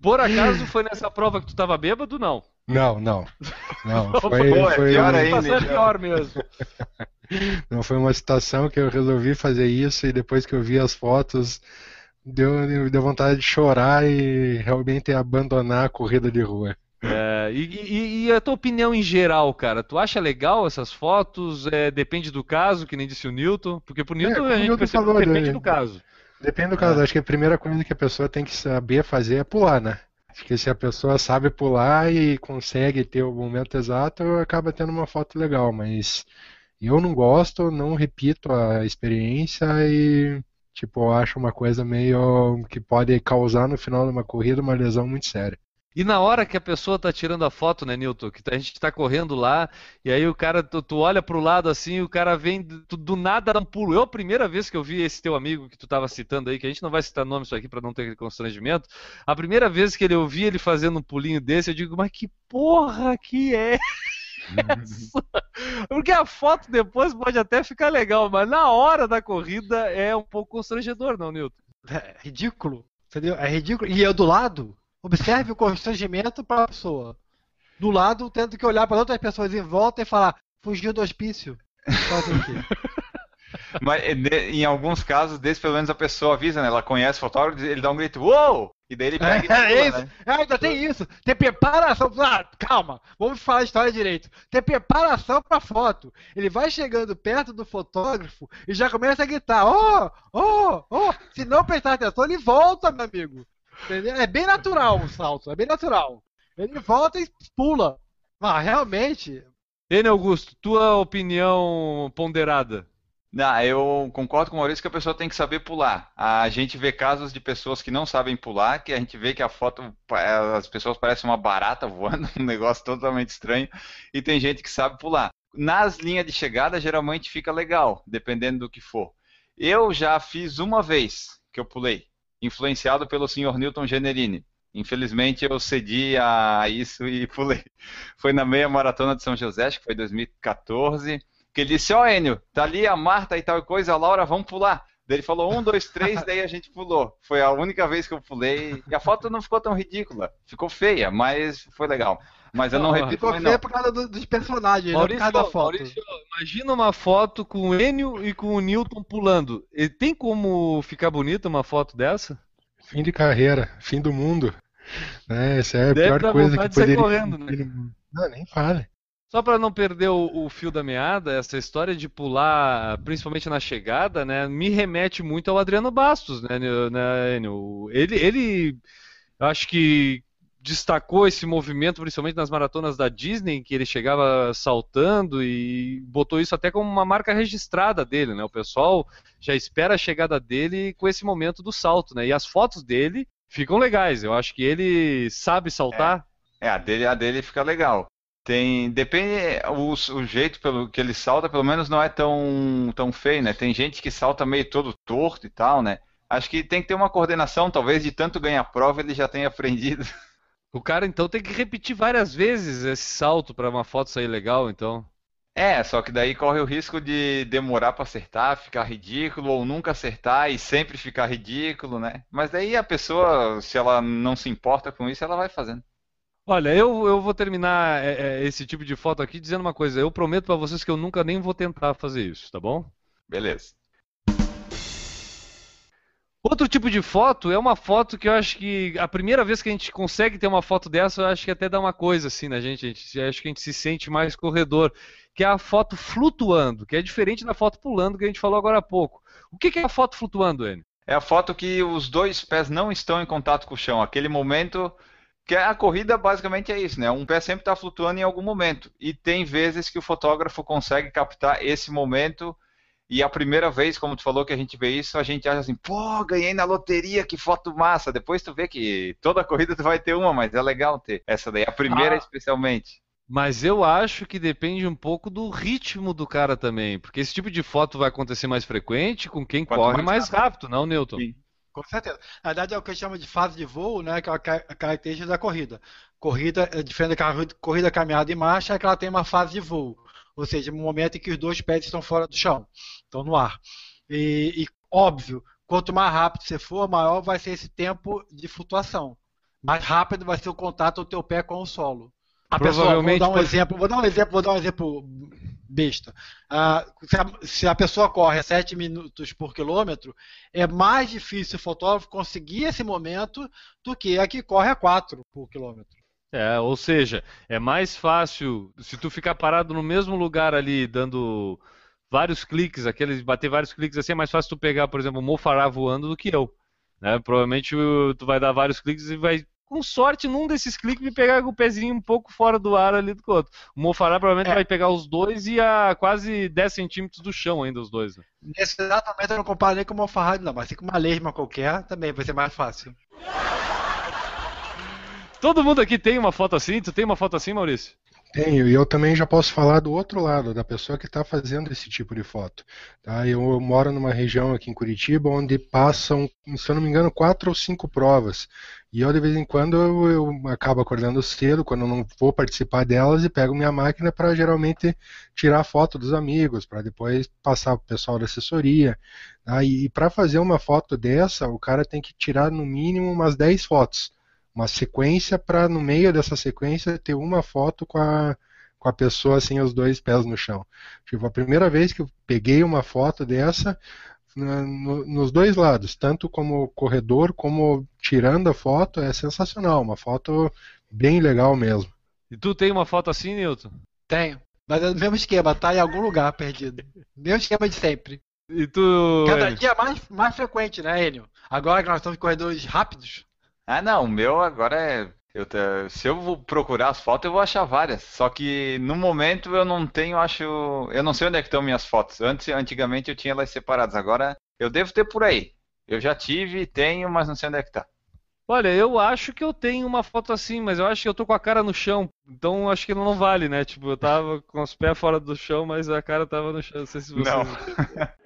[SPEAKER 1] Por acaso foi nessa prova que tu tava bêbado, não?
[SPEAKER 5] Não, não. Não, foi,
[SPEAKER 2] Pô, é
[SPEAKER 5] foi
[SPEAKER 2] pior ainda.
[SPEAKER 1] É pior mesmo.
[SPEAKER 5] Não foi uma situação que eu resolvi fazer isso e depois que eu vi as fotos deu, deu vontade de chorar e realmente abandonar a corrida de rua.
[SPEAKER 1] É, e, e, e, a tua opinião em geral, cara? Tu acha legal essas fotos? É, depende do caso, que nem disse o Newton? Porque pro Newton é, a gente percebe que depende né? do caso.
[SPEAKER 5] Depende do caso. É. Acho que a primeira coisa que a pessoa tem que saber fazer é pular, né? Acho que se a pessoa sabe pular e consegue ter o momento exato, acaba tendo uma foto legal. Mas eu não gosto, não repito a experiência e, tipo, acho uma coisa meio que pode causar no final de uma corrida uma lesão muito séria.
[SPEAKER 1] E na hora que a pessoa tá tirando a foto, né, Nilton? Que a gente tá correndo lá, e aí o cara, tu, tu olha pro lado assim, o cara vem tu, do nada dá um pulo. Eu, a primeira vez que eu vi esse teu amigo que tu tava citando aí, que a gente não vai citar nome isso aqui para não ter constrangimento, a primeira vez que ele eu vi ele fazendo um pulinho desse, eu digo, mas que porra que é? Porque a foto depois pode até ficar legal, mas na hora da corrida é um pouco constrangedor, não, Nilton?
[SPEAKER 3] É ridículo, entendeu? É ridículo. E eu do lado, Observe o constrangimento para a pessoa. Do lado, tendo que olhar para outras pessoas em volta e falar: fugiu do hospício.
[SPEAKER 2] Mas em alguns casos, desse pelo menos a pessoa avisa, né? Ela conhece o fotógrafo, ele dá um grito, uou! E daí ele pega
[SPEAKER 3] é, e pula, é isso. Né? É, ainda tem isso. Tem preparação. Ah, calma, vamos falar a história direito. Tem preparação para foto. Ele vai chegando perto do fotógrafo e já começa a gritar: oh, oh, oh. Se não prestar atenção, ele volta, meu amigo. Entendeu? É bem natural o salto, é bem natural. Ele volta e pula. Mas realmente.
[SPEAKER 1] Ene Augusto, tua opinião ponderada.
[SPEAKER 2] Não, eu concordo com o Maurício que a pessoa tem que saber pular. A gente vê casos de pessoas que não sabem pular, que a gente vê que a foto, as pessoas parecem uma barata voando, um negócio totalmente estranho, e tem gente que sabe pular. Nas linhas de chegada, geralmente fica legal, dependendo do que for. Eu já fiz uma vez que eu pulei influenciado pelo senhor Newton Generini. Infelizmente eu cedi a isso e pulei. Foi na meia maratona de São José, acho que foi 2014, que ele disse, ó oh, Enio, tá ali a Marta e tal coisa, a Laura, vamos pular. Daí ele falou um, dois, três, daí a gente pulou. Foi a única vez que eu pulei. E a foto não ficou tão ridícula. Ficou feia, mas foi legal. Mas eu não, não repito.
[SPEAKER 3] Ficou feia por causa do, dos personagens, Maurício, por causa da foto. Maurício,
[SPEAKER 1] imagina uma foto com o Enio e com o Newton pulando. E tem como ficar bonita uma foto dessa?
[SPEAKER 5] Fim de carreira, fim do mundo. Né? Essa é a Deve pior coisa que poderia.
[SPEAKER 1] Correndo, né?
[SPEAKER 5] Não, nem fale.
[SPEAKER 1] Só para não perder o, o, fio da meada, essa história de pular, principalmente na chegada, né, me remete muito ao Adriano Bastos, né, né ele, ele, eu acho que destacou esse movimento, principalmente nas maratonas da Disney, que ele chegava saltando e botou isso até como uma marca registrada dele, né? O pessoal já espera a chegada dele com esse momento do salto, né? E as fotos dele ficam legais. Eu acho que ele sabe saltar.
[SPEAKER 2] É, é a dele, a dele fica legal. Tem, depende o, o, jeito pelo que ele salta, pelo menos não é tão tão feio, né? Tem gente que salta meio todo torto e tal, né? Acho que tem que ter uma coordenação, talvez de tanto ganhar prova ele já tenha aprendido.
[SPEAKER 1] O cara então tem que repetir várias vezes esse salto para uma foto sair legal, então.
[SPEAKER 2] É, só que daí corre o risco de demorar para acertar, ficar ridículo, ou nunca acertar e sempre ficar ridículo, né? Mas daí a pessoa, se ela não se importa com isso, ela vai fazendo.
[SPEAKER 1] Olha, eu, eu vou terminar é, é, esse tipo de foto aqui dizendo uma coisa. Eu prometo para vocês que eu nunca nem vou tentar fazer isso, tá bom?
[SPEAKER 2] Beleza.
[SPEAKER 1] Outro tipo de foto é uma foto que eu acho que a primeira vez que a gente consegue ter uma foto dessa, eu acho que até dá uma coisa assim na gente, a gente acho que a gente se sente mais corredor, que é a foto flutuando, que é diferente da foto pulando que a gente falou agora há pouco. O que é a foto flutuando, Enio?
[SPEAKER 2] É a foto que os dois pés não estão em contato com o chão, aquele momento que a corrida basicamente é isso, né? Um pé sempre está flutuando em algum momento. E tem vezes que o fotógrafo consegue captar esse momento. E a primeira vez, como tu falou, que a gente vê isso, a gente acha assim, pô, ganhei na loteria, que foto massa. Depois tu vê que toda corrida tu vai ter uma, mas é legal ter essa daí, a primeira ah. especialmente.
[SPEAKER 1] Mas eu acho que depende um pouco do ritmo do cara também, porque esse tipo de foto vai acontecer mais frequente com quem Quanto corre mais rápido, rápido não, Newton? Sim.
[SPEAKER 3] Com certeza. Na verdade, é o que a gente chama de fase de voo, né, que é a característica da corrida. Corrida, é diferente da corrida, caminhada e marcha, é que ela tem uma fase de voo. Ou seja, um momento em que os dois pés estão fora do chão, estão no ar. E, e óbvio, quanto mais rápido você for, maior vai ser esse tempo de flutuação. Mais rápido vai ser o contato do teu pé com o solo. A Provavelmente pessoa, vou dar um exemplo, vou dar um exemplo, vou dar um exemplo besta. Ah, se, a, se, a, pessoa corre a 7 minutos por quilômetro, é mais difícil o fotógrafo conseguir esse momento do que a que corre a 4 por quilômetro.
[SPEAKER 1] É, ou seja, é mais fácil se tu ficar parado no mesmo lugar ali, dando vários cliques, aqueles bater vários cliques assim, é mais fácil tu pegar, por exemplo, o Mofará voando do que eu. Né? Provavelmente tu vai dar vários cliques e vai com sorte, num desses cliques, me pegar com o pezinho um pouco fora do ar ali do outro. O Mofará provavelmente é. vai pegar os dois e a quase 10 centímetros do chão ainda, os dois. Né?
[SPEAKER 3] Nesse exato momento eu não comparo nem com o Mofará, não, mas se com uma lesma qualquer, também vai ser mais fácil.
[SPEAKER 1] Todo mundo aqui tem uma foto assim? Tu tem uma foto assim, Maurício?
[SPEAKER 5] Tenho, e eu também já posso falar do outro lado, da pessoa que está fazendo esse tipo de foto. Tá? Eu, moro numa região aqui em Curitiba onde passam, se eu não me engano, quatro ou cinco provas. E eu, de vez em quando, eu, eu acabo acordando cedo, quando não vou participar delas, e pego minha máquina para geralmente tirar foto dos amigos, para depois passar para o pessoal da assessoria. Tá? E, e para fazer uma foto dessa, o cara tem que tirar no mínimo umas 10 fotos uma sequência para no meio dessa sequência ter uma foto com a, com a pessoa assim os dois pés no chão. Tipo, a primeira vez que eu peguei uma foto dessa no, nos dois lados, tanto como corredor como tirando a foto, é sensacional, uma foto bem legal mesmo.
[SPEAKER 1] E tu tem uma foto assim, Nilton?
[SPEAKER 3] Tenho. Mas é o mesmo esquema, tá em algum lugar perdido. Mesmo esquema de sempre.
[SPEAKER 1] E tu.
[SPEAKER 3] Cada Enio? dia mais, mais frequente, né, Enio? Agora que nós estamos em corredores rápidos,
[SPEAKER 2] ah, não, o meu agora é. Eu, se eu vou procurar as fotos, eu vou achar várias. Só que no momento eu não tenho, acho. Eu não sei onde é que estão minhas fotos. Antes, antigamente eu tinha elas separadas. Agora eu devo ter por aí. Eu já tive, tenho, mas não sei onde é que tá.
[SPEAKER 1] Olha, eu acho que eu tenho uma foto assim, mas eu acho que eu tô com a cara no chão. Então acho que não vale, né? Tipo, eu tava com os pés fora do chão, mas a cara tava no chão. Não sei se você.
[SPEAKER 2] Não.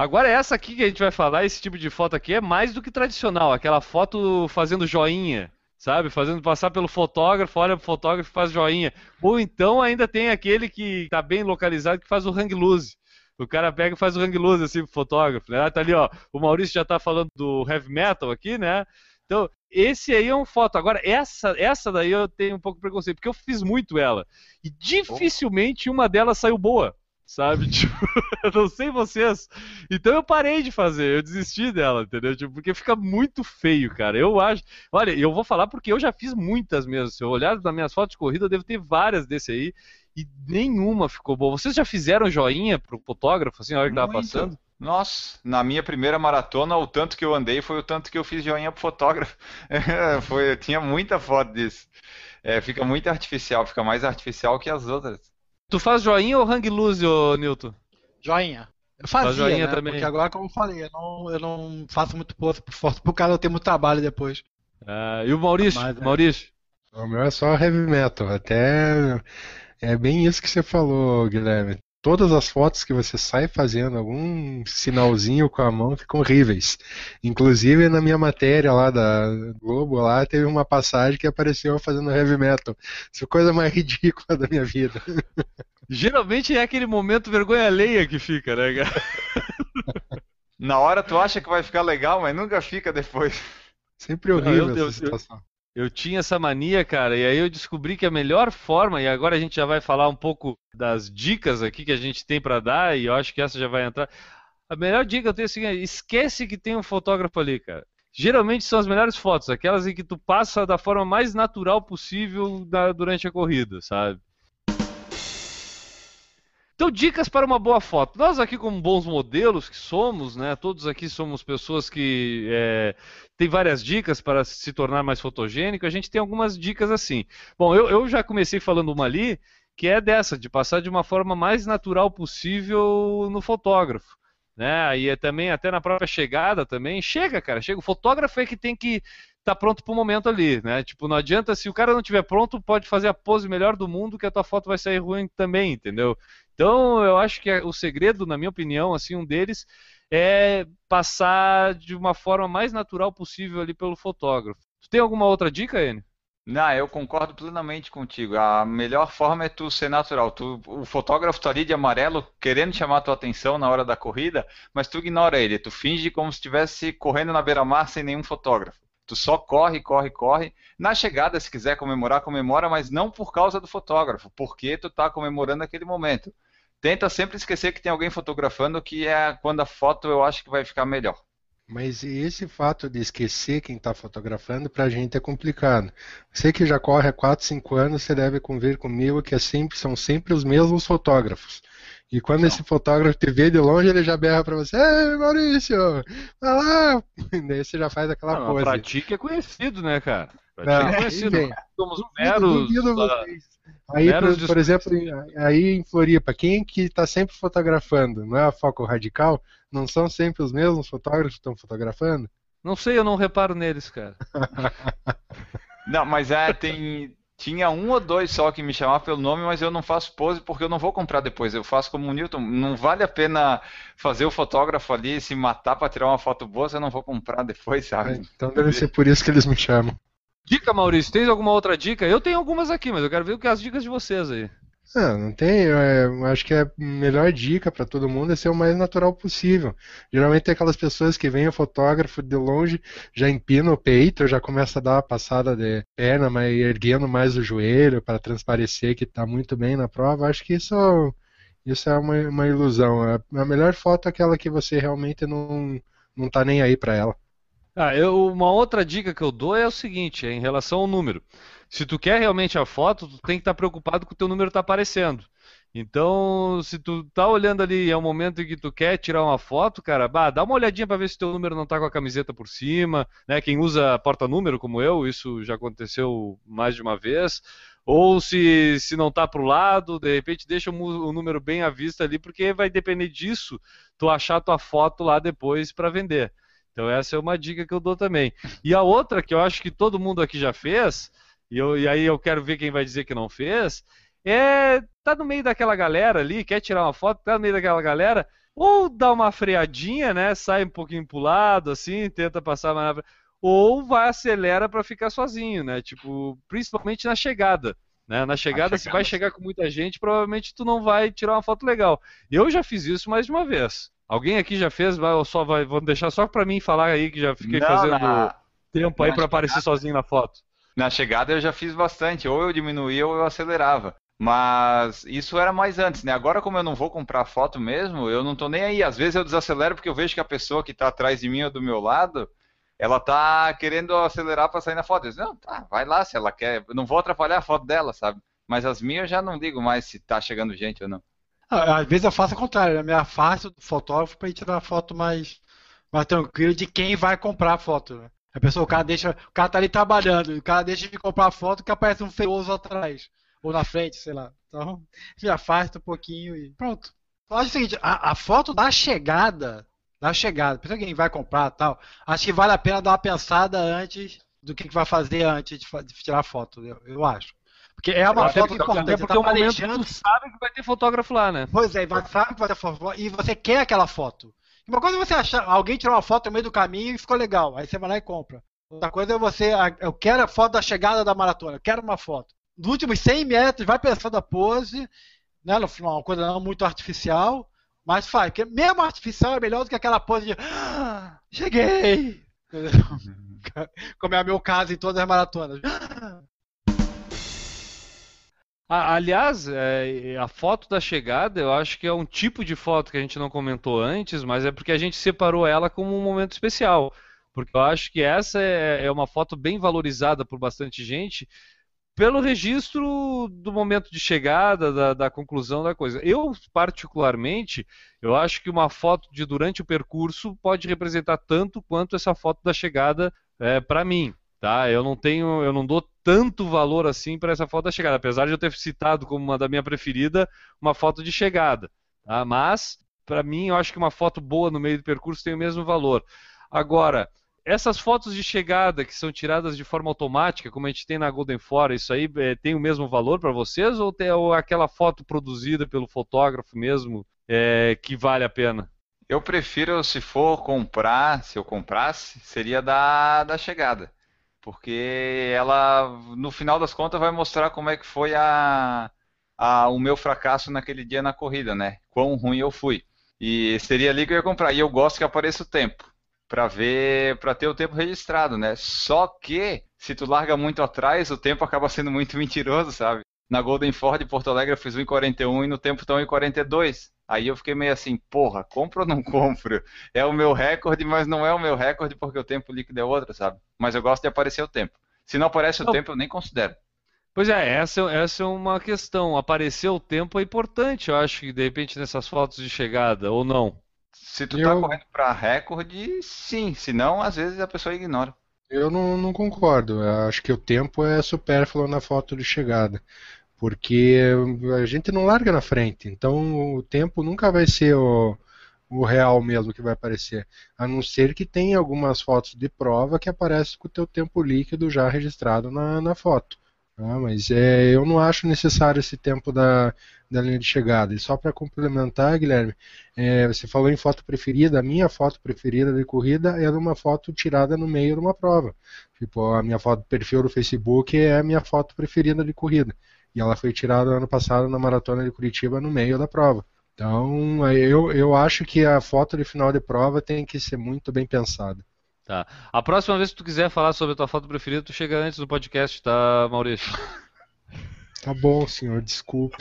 [SPEAKER 1] Agora essa aqui que a gente vai falar, esse tipo de foto aqui é mais do que tradicional, aquela foto fazendo joinha, sabe? Fazendo passar pelo fotógrafo, olha pro fotógrafo e faz joinha. Ou então ainda tem aquele que tá bem localizado que faz o hang loose. O cara pega e faz o hang loose assim pro fotógrafo, né? Tá ali, ó. O Maurício já tá falando do heavy metal aqui, né? Então, esse aí é um foto. Agora, essa, essa daí eu tenho um pouco de preconceito, porque eu fiz muito ela. E dificilmente uma delas saiu boa sabe? Tipo, eu não sei vocês. Então eu parei de fazer, eu desisti dela, entendeu? Tipo, porque fica muito feio, cara. Eu acho. Olha, eu vou falar porque eu já fiz muitas mesmo. Se eu olhar nas minhas fotos de corrida, eu devo ter várias desse aí. E nenhuma ficou boa. Vocês já fizeram joinha pro fotógrafo, assim, na hora que tava passando?
[SPEAKER 2] Nossa, na minha primeira maratona, o tanto que eu andei foi o tanto que eu fiz joinha pro fotógrafo. foi, eu tinha muita foto disso. É, fica muito artificial, fica mais artificial que as outras.
[SPEAKER 1] Tu faz joinha ou hang loose, ô Newton?
[SPEAKER 3] Joinha. Eu fazia, faz joinha né? também. Porque agora, como eu falei, eu não, eu não faço muito post por foto, causa eu ter muito trabalho depois.
[SPEAKER 1] Ah, e o Maurício? Mas, é. Maurício?
[SPEAKER 5] O meu é só heavy metal. Até é bem isso que você falou, Guilherme todas as fotos que você sai fazendo algum sinalzinho com a mão ficam horríveis. Inclusive na minha matéria lá da Globo lá teve uma passagem que apareceu fazendo heavy metal. Isso é a coisa mais ridícula da minha vida.
[SPEAKER 1] Geralmente é aquele momento vergonha alheia que fica, né, cara?
[SPEAKER 2] Na hora tu acha que vai ficar legal, mas nunca fica depois.
[SPEAKER 5] Sempre horrível Não, eu, essa situação.
[SPEAKER 1] Eu tinha essa mania, cara, e aí eu descobri que a melhor forma, e agora a gente já vai falar um pouco das dicas aqui que a gente tem para dar, e eu acho que essa já vai entrar. A melhor dica eu tenho é a seguinte: esquece que tem um fotógrafo ali, cara. Geralmente são as melhores fotos, aquelas em que tu passa da forma mais natural possível durante a corrida, sabe? Então, dicas para uma boa foto. Nós aqui, como bons modelos que somos, né? Todos aqui somos pessoas que é, têm várias dicas para se tornar mais fotogênico. A gente tem algumas dicas assim. Bom, eu, eu já comecei falando uma ali, que é dessa, de passar de uma forma mais natural possível no fotógrafo. Né? Aí é também, até na própria chegada também, chega, cara, chega. O fotógrafo é que tem que estar tá pronto o momento ali, né? Tipo, não adianta, se o cara não estiver pronto, pode fazer a pose melhor do mundo que a tua foto vai sair ruim também, entendeu? Então, eu acho que é, o segredo, na minha opinião, assim, um deles é passar de uma forma mais natural possível ali pelo fotógrafo. Tu tem alguma outra dica, Enio?
[SPEAKER 2] Não, eu concordo plenamente contigo. A melhor forma é tu ser natural. Tu, o fotógrafo tá ali de amarelo, querendo chamar tua atenção na hora da corrida, mas tu ignora ele. Tu finge como se estivesse correndo na beira-mar sem nenhum fotógrafo. Tu só corre, corre, corre. Na chegada, se quiser comemorar, comemora, mas não por causa do fotógrafo, porque tu tá comemorando aquele momento tenta sempre esquecer que tem alguém fotografando, que é quando a foto eu acho que vai ficar melhor.
[SPEAKER 5] Mas esse fato de esquecer quem está fotografando para a gente é complicado. Você que já corre há 4, 5 anos, você deve convir comigo que é sempre, são sempre os mesmos fotógrafos. E quando Não. esse fotógrafo te vê de longe, ele já berra para você: Ei, Maurício, vai lá! Daí você já faz aquela Não, pose.
[SPEAKER 1] Pratique é conhecido, né, cara? Pratique é conhecido. Somos meros. Duvido vocês.
[SPEAKER 5] Aí, por, por, exemplo, aí em Floripa, quem que está sempre fotografando? Não é a Foco Radical? Não são sempre os mesmos fotógrafos que estão fotografando?
[SPEAKER 1] Não sei, eu não reparo neles, cara.
[SPEAKER 2] não, mas é, tem. Tinha um ou dois só que me chamavam pelo nome, mas eu não faço pose porque eu não vou comprar depois. Eu faço como o Newton. Não vale a pena fazer o fotógrafo ali se matar para tirar uma foto boa, se eu não vou comprar depois, sabe? É,
[SPEAKER 5] então deve ser por isso que eles me chamam.
[SPEAKER 1] Dica, Maurício, tens alguma outra dica? Eu tenho algumas aqui, mas eu quero ver o que é as dicas de vocês aí.
[SPEAKER 5] Ah, não tem. É, acho que a melhor dica para todo mundo é ser o mais natural possível. Geralmente tem aquelas pessoas que vêm o fotógrafo de longe, já empina o peito, já começa a dar uma passada de perna, mas erguendo mais o joelho para transparecer que está muito bem na prova. Acho que isso, isso é uma, uma ilusão. A, melhor foto é aquela que você realmente não, não tá nem aí para ela.
[SPEAKER 1] Ah, eu, uma outra dica que eu dou é o seguinte, é em relação ao número. Se tu quer realmente a foto, tu tem que estar preocupado com o teu número está aparecendo. Então, se tu tá olhando ali, é o momento em que tu quer tirar uma foto, cara, bah, dá uma olhadinha para ver se teu número não tá com a camiseta por cima, né? Quem usa porta-número como eu, isso já aconteceu mais de uma vez. Ou se, se não tá pro lado, de repente deixa o, o número bem à vista ali, porque vai depender disso, tu achar tua foto lá depois para vender. Então essa é uma dica que eu dou também. E a outra que eu acho que todo mundo aqui já fez, e, eu, e aí eu quero ver quem vai dizer que não fez, é tá no meio daquela galera ali, quer tirar uma foto, tá no meio daquela galera, ou dá uma freadinha, né? Sai um pouquinho pro lado, assim, tenta passar mais na ou vai acelera para ficar sozinho, né? Tipo, principalmente na chegada. Né? Na chegada, se vai chegar com muita gente, provavelmente tu não vai tirar uma foto legal. Eu já fiz isso mais de uma vez. Alguém aqui já fez? Ou só vai, vou deixar só para mim falar aí que já fiquei não, fazendo na... tempo aí para aparecer sozinho na foto.
[SPEAKER 2] Na chegada eu já fiz bastante, ou eu diminuía ou eu acelerava. Mas isso era mais antes, né? Agora, como eu não vou comprar foto mesmo, eu não tô nem aí. Às vezes eu desacelero porque eu vejo que a pessoa que está atrás de mim ou do meu lado, ela tá querendo acelerar para sair na foto. Eu digo, não, tá, vai lá se ela quer. Eu não vou atrapalhar a foto dela, sabe? Mas as minhas eu já não digo mais se tá chegando gente ou não.
[SPEAKER 3] Ah, às vezes eu faço o contrário, eu me afasto do fotógrafo para tirar foto mais, mais tranquila de quem vai comprar a foto. Né? A pessoa, o cara deixa, o cara tá ali trabalhando, o cara deixa de comprar a foto que aparece um feioso atrás ou na frente, sei lá. Então, me afasta um pouquinho e pronto. Acho o seguinte, a, a foto da chegada, da chegada, para alguém vai comprar tal, acho que vale a pena dar uma pensada antes do que, que vai fazer antes de, de tirar a foto, eu, eu, acho. Porque é uma
[SPEAKER 1] até
[SPEAKER 3] foto
[SPEAKER 1] porque,
[SPEAKER 3] importante.
[SPEAKER 1] Até porque tá planejando... tu sabe que vai ter fotógrafo lá, né?
[SPEAKER 3] Pois é, vai, sabe que vai ter fotógrafo e você quer aquela foto. Uma coisa é você achar, alguém tirou uma foto no meio do caminho e ficou legal, aí você vai lá e compra. Outra coisa é você, eu quero a foto da chegada da maratona, eu quero uma foto nos últimos 100 metros, vai pensando a pose, né, uma coisa não muito artificial, mas faz, porque mesmo artificial é melhor do que aquela pose de ah, cheguei! Como é o meu caso em todas as maratonas.
[SPEAKER 1] Aliás, é, a foto da chegada, eu acho que é um tipo de foto que a gente não comentou antes, mas é porque a gente separou ela como um momento especial. Porque eu acho que essa é, é uma foto bem valorizada por bastante gente, pelo registro do momento de chegada, da, da, conclusão da coisa. Eu, particularmente, eu acho que uma foto de durante o percurso pode representar tanto quanto essa foto da chegada é, para mim. Tá? Eu não tenho, eu não dou tanto valor assim para essa foto da chegada, apesar de eu ter citado como uma da minha preferida uma foto de chegada. Tá? Mas, para mim, eu acho que uma foto boa no meio do percurso tem o mesmo valor. Agora, essas fotos de chegada que são tiradas de forma automática, como a gente tem na Golden Fora, isso aí é, tem o mesmo valor para vocês ou tem ou aquela foto produzida pelo fotógrafo mesmo é, que vale a pena?
[SPEAKER 2] Eu prefiro, se for comprar, se eu comprasse, seria da, da chegada. Porque ela, no final das contas, vai mostrar como é que foi a, a, o meu fracasso naquele dia na corrida, né? Quão ruim eu fui. E seria ali que eu ia comprar. E eu gosto que apareça o tempo para ver, para ter o tempo registrado, né? Só que se tu larga muito atrás, o tempo acaba sendo muito mentiroso, sabe? Na Golden Ford Porto Alegre eu fiz 1,41 e no tempo estão 1,42. Aí eu fiquei meio assim, porra, compro ou não compro? É o meu recorde, mas não é o meu recorde porque o tempo líquido é outro, sabe? Mas eu gosto de aparecer o tempo. Se não aparece o não. tempo, eu nem considero.
[SPEAKER 1] Pois é, essa, essa é uma questão. Aparecer o tempo é importante, eu acho que de repente nessas fotos de chegada, ou não?
[SPEAKER 2] Se tu tá eu... tá correndo para recorde, sim. Se não, às vezes a pessoa ignora.
[SPEAKER 5] Eu não, não concordo. Eu acho que o tempo é supérfluo na foto de chegada. Porque a gente não larga na frente. Então o tempo nunca vai ser o, o real mesmo que vai aparecer. A não ser que tenha algumas fotos de prova que aparecem com o teu tempo líquido já registrado na, na foto. Ah, mas é, eu não acho necessário esse tempo da, da linha de chegada. E só para complementar, Guilherme, é, você falou em foto preferida. A minha foto preferida de corrida é uma foto tirada no meio de uma prova. Tipo, a minha foto perfil do Facebook é a minha foto preferida de corrida. E ela foi tirada ano passado na maratona de Curitiba no meio da prova. Então, eu, eu acho que a foto de final de prova tem que ser muito bem pensada.
[SPEAKER 1] Tá. A próxima vez que tu quiser falar sobre a tua foto preferida, tu chega antes do podcast, tá, Maurício?
[SPEAKER 5] Tá bom, senhor, desculpa.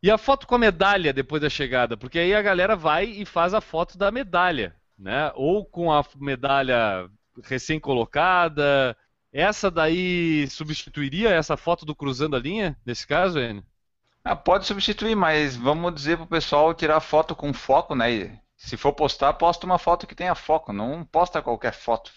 [SPEAKER 1] E a foto com a medalha depois da chegada? Porque aí a galera vai e faz a foto da medalha, né? Ou com a medalha recém-colocada. Essa daí substituiria essa foto do cruzando a linha, nesse caso, Enio?
[SPEAKER 2] Ah, pode substituir, mas vamos dizer pro pessoal tirar foto com foco, né? Se for postar, posta uma foto que tenha foco, não posta qualquer foto.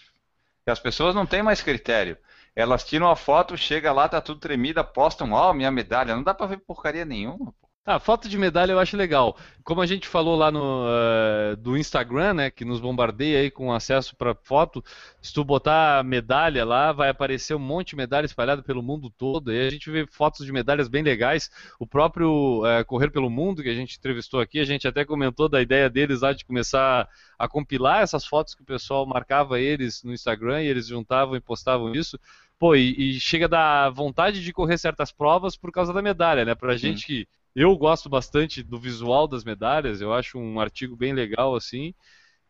[SPEAKER 2] As pessoas não têm mais critério. Elas tiram a foto, chega lá, tá tudo tremida, postam, ó, oh, minha medalha. Não dá pra ver porcaria nenhuma.
[SPEAKER 1] Ah, foto de medalha eu acho legal. Como a gente falou lá no uh, do Instagram, né, que nos bombardeia aí com acesso para foto, se tu botar medalha lá, vai aparecer um monte de medalha espalhada pelo mundo todo. E a gente vê fotos de medalhas bem legais. O próprio uh, Correr pelo Mundo, que a gente entrevistou aqui, a gente até comentou da ideia deles lá de começar a compilar essas fotos que o pessoal marcava eles no Instagram e eles juntavam e postavam isso. Pô, e, e chega da vontade de correr certas provas por causa da medalha, né? Pra gente que eu gosto bastante do visual das medalhas, eu acho um artigo bem legal assim.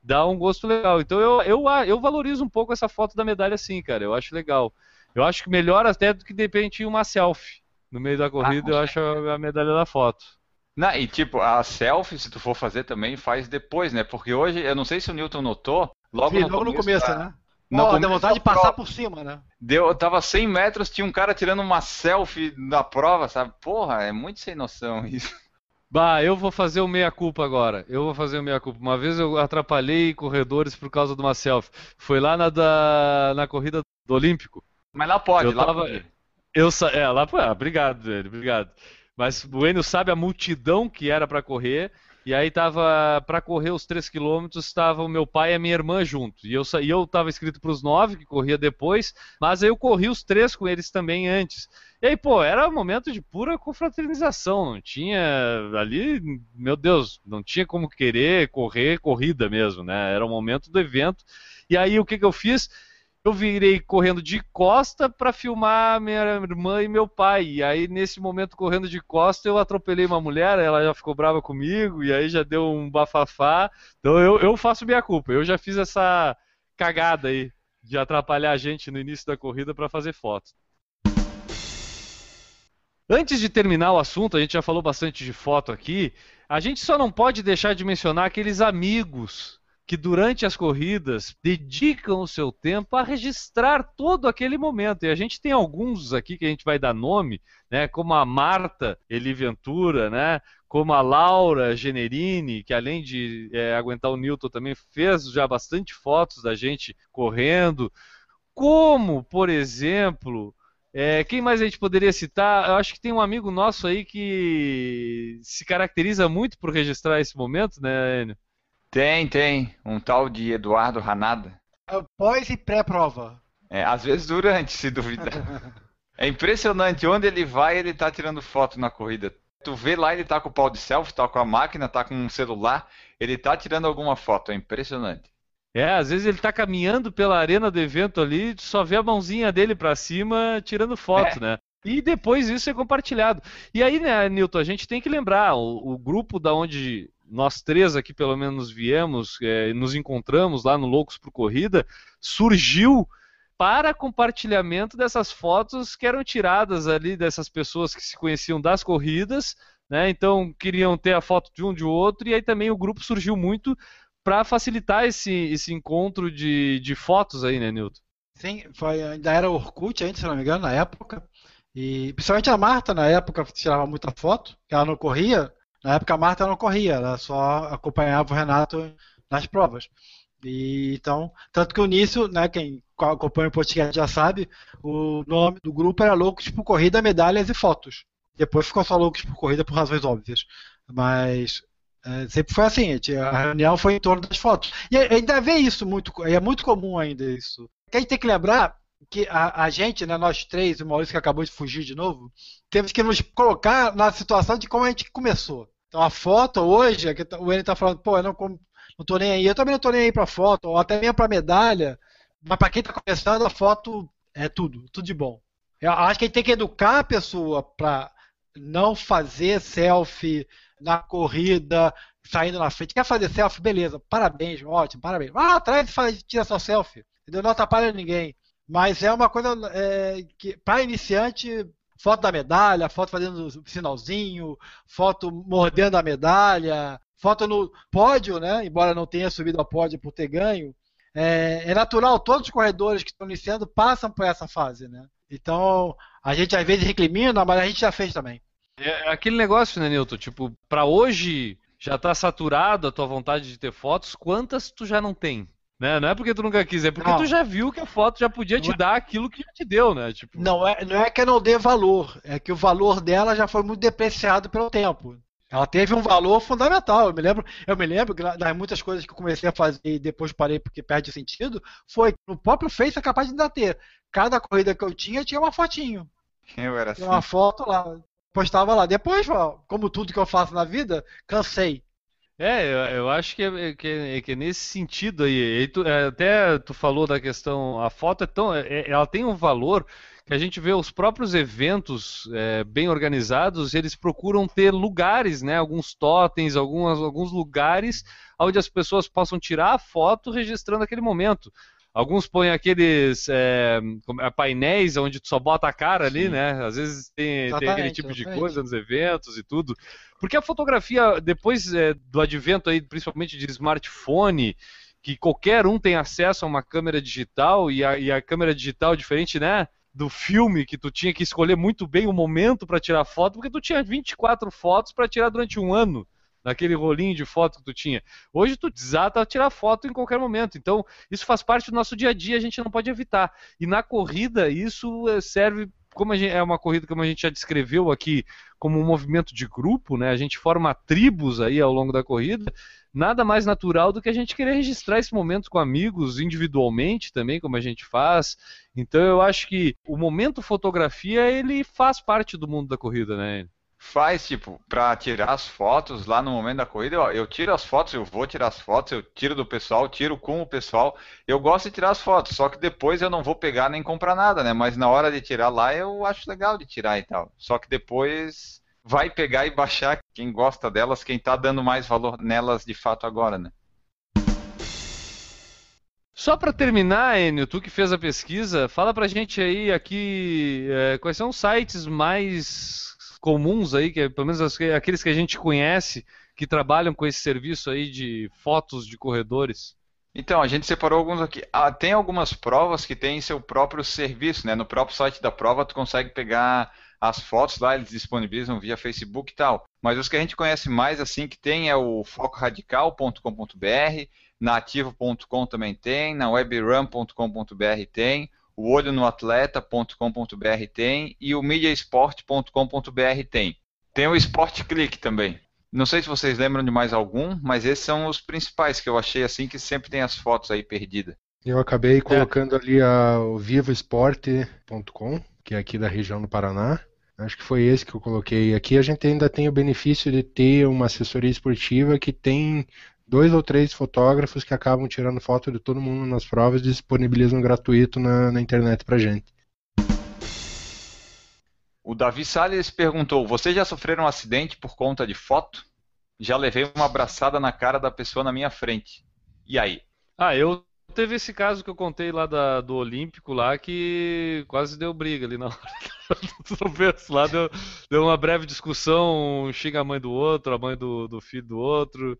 [SPEAKER 1] dá um gosto legal. Então eu, eu, eu valorizo um pouco essa foto da medalha assim, cara. Eu acho legal. Eu acho que melhor até do que de repente uma selfie. No meio da corrida, ah, eu acho a, medalha da foto.
[SPEAKER 2] Não, e tipo, a selfie, se tu for fazer também, faz depois, né? Porque hoje, eu não sei se o Newton notou, logo,
[SPEAKER 3] Sim,
[SPEAKER 2] no,
[SPEAKER 3] logo
[SPEAKER 2] começo,
[SPEAKER 3] no começo, né? Não, oh, deu vontade de passar por cima, né?
[SPEAKER 2] Deu, tava 100 metros, tinha um cara tirando uma selfie na prova, sabe? Porra, é muito sem noção isso.
[SPEAKER 1] Bah, eu vou fazer o meia-culpa agora. Eu vou fazer o meia-culpa. Uma vez eu atrapalhei corredores por causa de uma selfie. Foi lá na, da, na corrida do Olímpico.
[SPEAKER 2] Mas lá pode,
[SPEAKER 1] eu
[SPEAKER 2] lá
[SPEAKER 1] tava,
[SPEAKER 2] pode.
[SPEAKER 1] Eu, é, lá pode. Ah, obrigado, velho, obrigado. Mas o Enio sabe a multidão que era para correr. E aí tava para correr os 3 quilômetros, estava o meu pai e a minha irmã junto. E eu e eu tava inscrito para os 9 que corria depois, mas aí eu corri os três com eles também antes. E aí, pô, era um momento de pura confraternização, não tinha ali, meu Deus, não tinha como querer correr corrida mesmo, né? Era o momento do evento. E aí o que que eu fiz? Eu virei correndo de costa para filmar minha irmã e meu pai. E aí, nesse momento, correndo de costa, eu atropelei uma mulher, ela já ficou brava comigo, e aí já deu um bafafá. Então eu, eu faço minha culpa. Eu já fiz essa cagada aí de atrapalhar a gente no início da corrida para fazer foto. Antes de terminar o assunto, a gente já falou bastante de foto aqui. A gente só não pode deixar de mencionar aqueles amigos que durante as corridas dedicam o seu tempo a registrar todo aquele momento. E a gente tem alguns aqui que a gente vai dar nome, né, como a Marta Eliventura, né, como a Laura Generini, que além de é, aguentar o Newton também fez já bastante fotos da gente correndo, como, por exemplo, é, quem mais a gente poderia citar? Eu acho que tem um amigo nosso aí que se caracteriza muito por registrar esse momento, né, Enio?
[SPEAKER 2] Tem, tem. Um tal de Eduardo Ranada.
[SPEAKER 3] É pós e pré-prova.
[SPEAKER 2] É, às vezes durante, se duvidar. é impressionante. Onde ele vai, ele tá tirando foto na corrida. Tu vê lá, ele tá com o pau de selfie, tá com a máquina, tá com um celular. Ele tá tirando alguma foto. É impressionante.
[SPEAKER 1] É, às vezes ele tá caminhando pela arena do evento ali, só vê a mãozinha dele para cima tirando foto, é. né? E depois isso é compartilhado. E aí, né, Nilton, a gente tem que lembrar, o, o grupo da onde nós três aqui pelo menos viemos, é, nos encontramos lá no Loucos por Corrida, surgiu para compartilhamento dessas fotos que eram tiradas ali dessas pessoas que se conheciam das corridas, né? Então queriam ter a foto de um de outro e aí também o grupo surgiu muito para facilitar esse, esse encontro de, de fotos aí, né, Nilton?
[SPEAKER 3] Sim, foi, ainda era Orkut ainda, se não me engano, na época. E principalmente a Marta, na época, tirava muita foto, ela não corria, na época a Marta não corria, ela só acompanhava o Renato nas provas. E, então, tanto que o início, né, quem acompanha o podcast já sabe, o nome do grupo era Loucos por Corrida, Medalhas e Fotos. Depois ficou só Loucos por Corrida por razões óbvias. Mas é, sempre foi assim, a reunião foi em torno das fotos. E ainda vê isso muito, é muito comum ainda isso. Que a gente tem que lembrar que a, a gente, né, nós três, o Maurício que acabou de fugir de novo, temos que nos colocar na situação de como a gente começou. Então a foto hoje, é tá, o N está falando, pô, eu não, não tô nem aí, eu também não tô nem aí para foto, ou até mesmo para medalha, mas para quem está começando, a foto é tudo, tudo de bom. Eu acho que a gente tem que educar a pessoa para não fazer selfie na corrida, saindo na frente. Quer fazer selfie? Beleza, parabéns, ótimo, parabéns. Vai lá atrás e faz, tira sua selfie. Entendeu? Não atrapalha ninguém. Mas é uma coisa é, que, para iniciante, foto da medalha, foto fazendo sinalzinho, foto mordendo a medalha, foto no pódio, né? Embora não tenha subido ao pódio por ter ganho. É, é natural, todos os corredores que estão iniciando passam por essa fase, né? Então, a gente às vezes recrimina, mas a gente já fez também.
[SPEAKER 1] É, é aquele negócio, né, Nilton? Tipo, para hoje já está saturado a tua vontade de ter fotos, quantas tu já não tem? Né? Não é porque tu nunca quis, é porque não. tu já viu que a foto já podia te é... dar aquilo que já te deu, né? Tipo...
[SPEAKER 3] Não, é, não é que eu não dê valor, é que o valor dela já foi muito depreciado pelo tempo. Ela teve um valor fundamental. Eu me lembro, eu me lembro que das muitas coisas que eu comecei a fazer e depois parei porque perde sentido, foi no próprio Face é capaz de ainda ter. Cada corrida que eu tinha tinha uma fotinho.
[SPEAKER 2] Eu era assim.
[SPEAKER 3] Tinha uma foto lá, postava lá. Depois, como tudo que eu faço na vida, cansei.
[SPEAKER 1] É, eu, eu acho que é, que, é, que é nesse sentido aí. Tu, é, até tu falou da questão, a foto é tão, é, ela tem um valor que a gente vê os próprios eventos é, bem organizados, eles procuram ter lugares, né, alguns totens, algumas, alguns lugares onde as pessoas possam tirar a foto registrando aquele momento. Alguns põem aqueles é, é, painéis onde tu só bota a cara ali, Sim. né? Às vezes tem, tem aquele tipo de coisa nos eventos e tudo. Porque a fotografia, depois é, do advento aí, principalmente de smartphone, que qualquer um tem acesso a uma câmera digital e a, e a câmera digital diferente, né? Do filme que tu tinha que escolher muito bem o momento para tirar foto, porque tu tinha 24 fotos para tirar durante um ano naquele rolinho de foto que tu tinha. Hoje tu desata a tirar foto em qualquer momento. Então, isso faz parte do nosso dia a dia, a gente não pode evitar. E na corrida, isso eh, serve como gente, é uma corrida como a gente já descreveu aqui como um movimento de grupo, né? A gente forma tribos aí ao longo da corrida. Nada mais natural do que a gente querer registrar esse momento com amigos individualmente também, como a gente faz. Então eu acho que o momento fotografia ele faz parte do mundo da corrida, né?
[SPEAKER 2] Faz, tipo, pra tirar as fotos lá no momento da corrida, eu, eu, tiro as fotos, eu vou tirar as fotos, eu tiro do pessoal, tiro com o pessoal. Eu gosto de tirar as fotos, só que depois eu não vou pegar nem comprar nada, né? Mas na hora de tirar lá eu acho legal de tirar e tal. Só que depois vai pegar e baixar quem gosta delas, quem tá dando mais valor nelas de fato agora, né?
[SPEAKER 1] Só para terminar, Enio, tu que fez a pesquisa, fala pra gente aí aqui é, quais são os sites mais comuns aí, que é, pelo menos aqueles que a gente conhece, que trabalham com esse serviço aí de fotos de corredores?
[SPEAKER 2] Então, a gente separou alguns aqui. Ah, tem algumas provas que têm seu próprio serviço, né? No próprio site da prova, tu consegue pegar as fotos lá, eles disponibilizam via Facebook e tal. Mas os que a gente conhece mais assim que tem é o focoradical.com.br, na ativo.com também tem, na webrun.com.br tem, o olho no atleta.com.br tem e o mediasport.com.br tem. Tem o Sport Click também. Não sei se vocês lembram de mais algum, mas esses são os principais que eu achei assim que sempre tem as fotos aí perdidas.
[SPEAKER 5] Eu acabei colocando é. ali a, o vivosport.com, que é aqui da região do Paraná. Acho que foi esse que eu coloquei. Aqui a gente ainda tem o benefício de ter uma assessoria esportiva que tem dois ou três fotógrafos que acabam tirando foto de todo mundo nas provas e disponibilizam gratuito na, na internet pra gente.
[SPEAKER 2] O Davi Salles perguntou: Vocês já sofreram um acidente por conta de foto? Já levei uma abraçada na cara da pessoa na minha frente. E aí?
[SPEAKER 1] Ah, eu teve esse caso que eu contei lá da, do Olímpico lá que quase deu briga ali na hora do lá, deu, deu uma breve discussão, um xinga a mãe do outro, a mãe do, do filho do outro.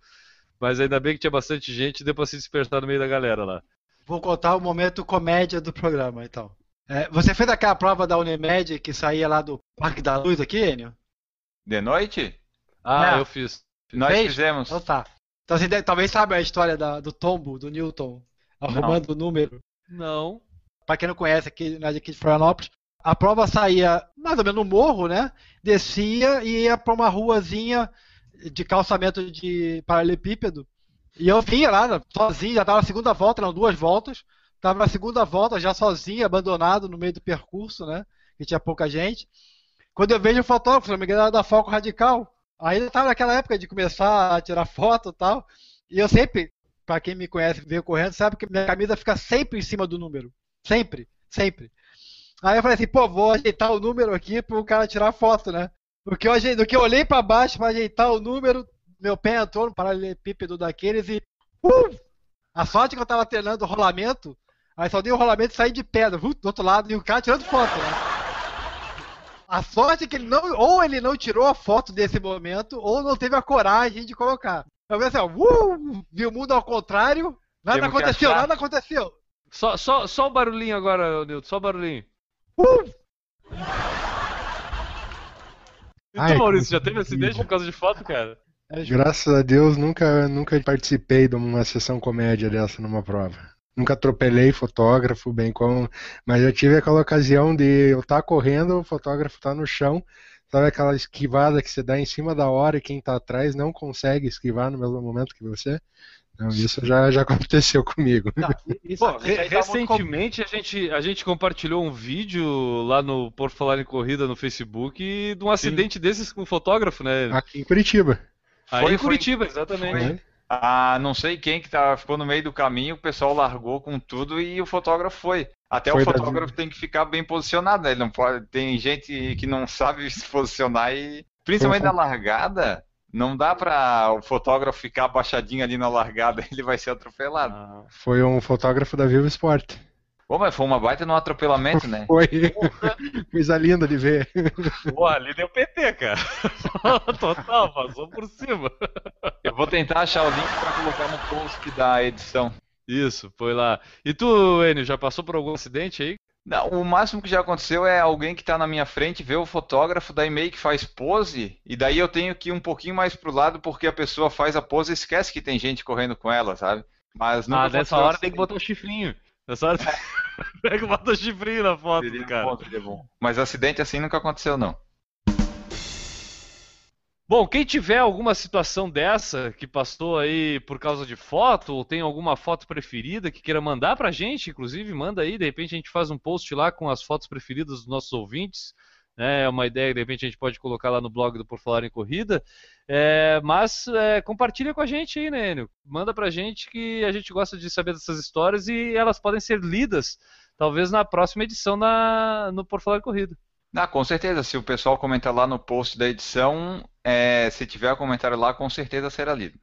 [SPEAKER 1] Mas ainda bem que tinha bastante gente e deu pra se dispersar no meio da galera lá.
[SPEAKER 3] Vou contar o momento comédia do programa, então. É, você fez aquela prova da Unimed que saía lá do Parque da Luz aqui, Enio?
[SPEAKER 2] De noite?
[SPEAKER 1] Ah, é. eu fiz.
[SPEAKER 2] Nós fez? fizemos.
[SPEAKER 3] Então tá. Então você deve, talvez saiba a história da, do tombo do Newton arrumando não. o número.
[SPEAKER 1] Não.
[SPEAKER 3] Pra quem não conhece aqui, nós aqui de Florianópolis, a prova saía mais ou menos no morro, né? Descia e ia pra uma ruazinha de calçamento de paralelepípedo. E eu vinha lá, sozinho, já estava na segunda volta, eram duas voltas. Estava na segunda volta, já sozinho, abandonado no meio do percurso, né? Que tinha pouca gente. Quando eu vejo o fotógrafo, se não me engano, era da Foco Radical. Ainda estava naquela época de começar a tirar foto e tal. E eu sempre, para quem me conhece, veio correndo, sabe que minha camisa fica sempre em cima do número. Sempre, sempre. Aí eu falei assim, pô, vou ajeitar o número aqui para o cara tirar foto, né? Do que eu, do que eu olhei para baixo para ajeitar o número, meu pé entrou no paralelepípedo daqueles e. Uh! A sorte que eu tava treinando o rolamento, aí só dei o rolamento e saí de pedra, uh, do outro lado, e o cara tirando foto, né? A sorte é que ele não. Ou ele não tirou a foto desse momento, ou não teve a coragem de colocar. Eu vi assim, ó, uh, vi o mundo ao contrário, nada Temos aconteceu, nada aconteceu.
[SPEAKER 1] Só, só, só o barulhinho agora, Nilton, só o barulhinho. Uh! E tu, Ai, Maurício, já teve acidente por causa de foto, cara?
[SPEAKER 5] É, Graças a Deus, nunca, nunca participei de uma sessão comédia dessa numa prova. Nunca atropelei fotógrafo, bem como. Mas eu tive aquela ocasião de eu estar tá correndo, o fotógrafo estar tá no chão, sabe aquela esquivada que você dá em cima da hora e quem está atrás não consegue esquivar no mesmo momento que você? Não, isso já, já aconteceu comigo. Não,
[SPEAKER 1] isso, Pô, re recentemente a gente, a gente compartilhou um vídeo lá no Por Falar em Corrida no Facebook de um acidente Sim. desses com um fotógrafo, né?
[SPEAKER 5] Aqui em Curitiba.
[SPEAKER 1] Aí foi, em Curitiba, foi, exatamente. Foi.
[SPEAKER 2] Ah, não sei quem que tá, ficou no meio do caminho, o pessoal largou com tudo e o fotógrafo foi. Até Foi o fotógrafo tem que ficar bem posicionado, né? Ele não pode. Tem gente que não sabe se posicionar e. Principalmente na largada, não dá para o fotógrafo ficar abaixadinho ali na largada, ele vai ser atropelado. Ah.
[SPEAKER 5] Foi um fotógrafo da Vivo Sport.
[SPEAKER 2] Pô, mas foi uma baita no atropelamento, né?
[SPEAKER 5] Foi. Coisa linda de ver.
[SPEAKER 1] Pô, ali deu PT, cara. Total, passou por cima.
[SPEAKER 2] Eu vou tentar achar o link para colocar no post da edição.
[SPEAKER 1] Isso, foi lá. E tu, Enio, já passou por algum acidente aí?
[SPEAKER 2] Não, o máximo que já aconteceu é alguém que está na minha frente vê o fotógrafo, daí meio que faz pose, e daí eu tenho que ir um pouquinho mais pro lado porque a pessoa faz a pose e esquece que tem gente correndo com ela, sabe?
[SPEAKER 1] Mas Ah, nessa hora tem que botar o chifrinho. Nessa hora Pega e bota o chifrinho na foto seria cara. Bom, seria
[SPEAKER 2] bom. Mas acidente assim nunca aconteceu, não.
[SPEAKER 1] Bom, quem tiver alguma situação dessa que passou aí por causa de foto, ou tem alguma foto preferida que queira mandar pra gente, inclusive, manda aí, de repente a gente faz um post lá com as fotos preferidas dos nossos ouvintes. Né? É uma ideia de repente a gente pode colocar lá no blog do Por Falar em Corrida. É, mas é, compartilha com a gente aí, né, Enio? Manda pra gente que a gente gosta de saber dessas histórias e elas podem ser lidas, talvez na próxima edição na, no Por Falar em Corrida.
[SPEAKER 2] Ah, com certeza. Se o pessoal comentar lá no post da edição, é, se tiver comentário lá, com certeza será lido.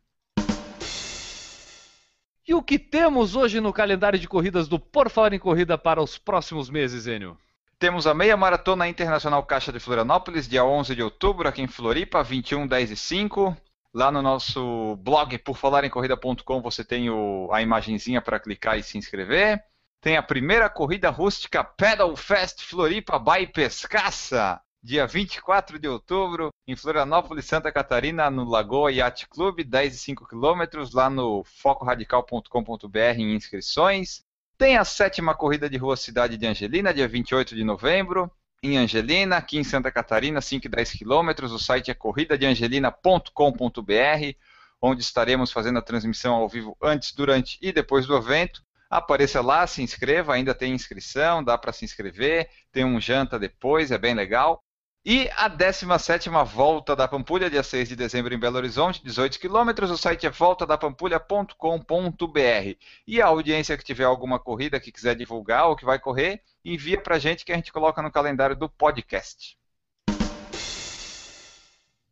[SPEAKER 1] E o que temos hoje no calendário de corridas do Por Falar em Corrida para os próximos meses, Enio?
[SPEAKER 2] Temos a meia maratona internacional Caixa de Florianópolis, dia 11 de outubro, aqui em Floripa, 21, 10 e 5. Lá no nosso blog, porfalarencorrida.com, você tem o, a imagenzinha para clicar e se inscrever. Tem a primeira corrida rústica Pedal Fest Floripa by Pescaça, dia 24 de outubro, em Florianópolis, Santa Catarina, no Lagoa Yacht Club, 10 e 5 quilômetros, lá no focoradical.com.br em inscrições. Tem a sétima corrida de rua Cidade de Angelina, dia 28 de novembro, em Angelina, aqui em Santa Catarina, 5 e 10 quilômetros. O site é corridadeangelina.com.br, onde estaremos fazendo a transmissão ao vivo antes, durante e depois do evento. Apareça lá, se inscreva, ainda tem inscrição, dá para se inscrever, tem um janta depois, é bem legal. E a 17 volta da Pampulha, dia 6 de dezembro em Belo Horizonte, 18 quilômetros. O site é voltadapampulha.com.br. E a audiência que tiver alguma corrida que quiser divulgar ou que vai correr, envia para a gente que a gente coloca no calendário do podcast.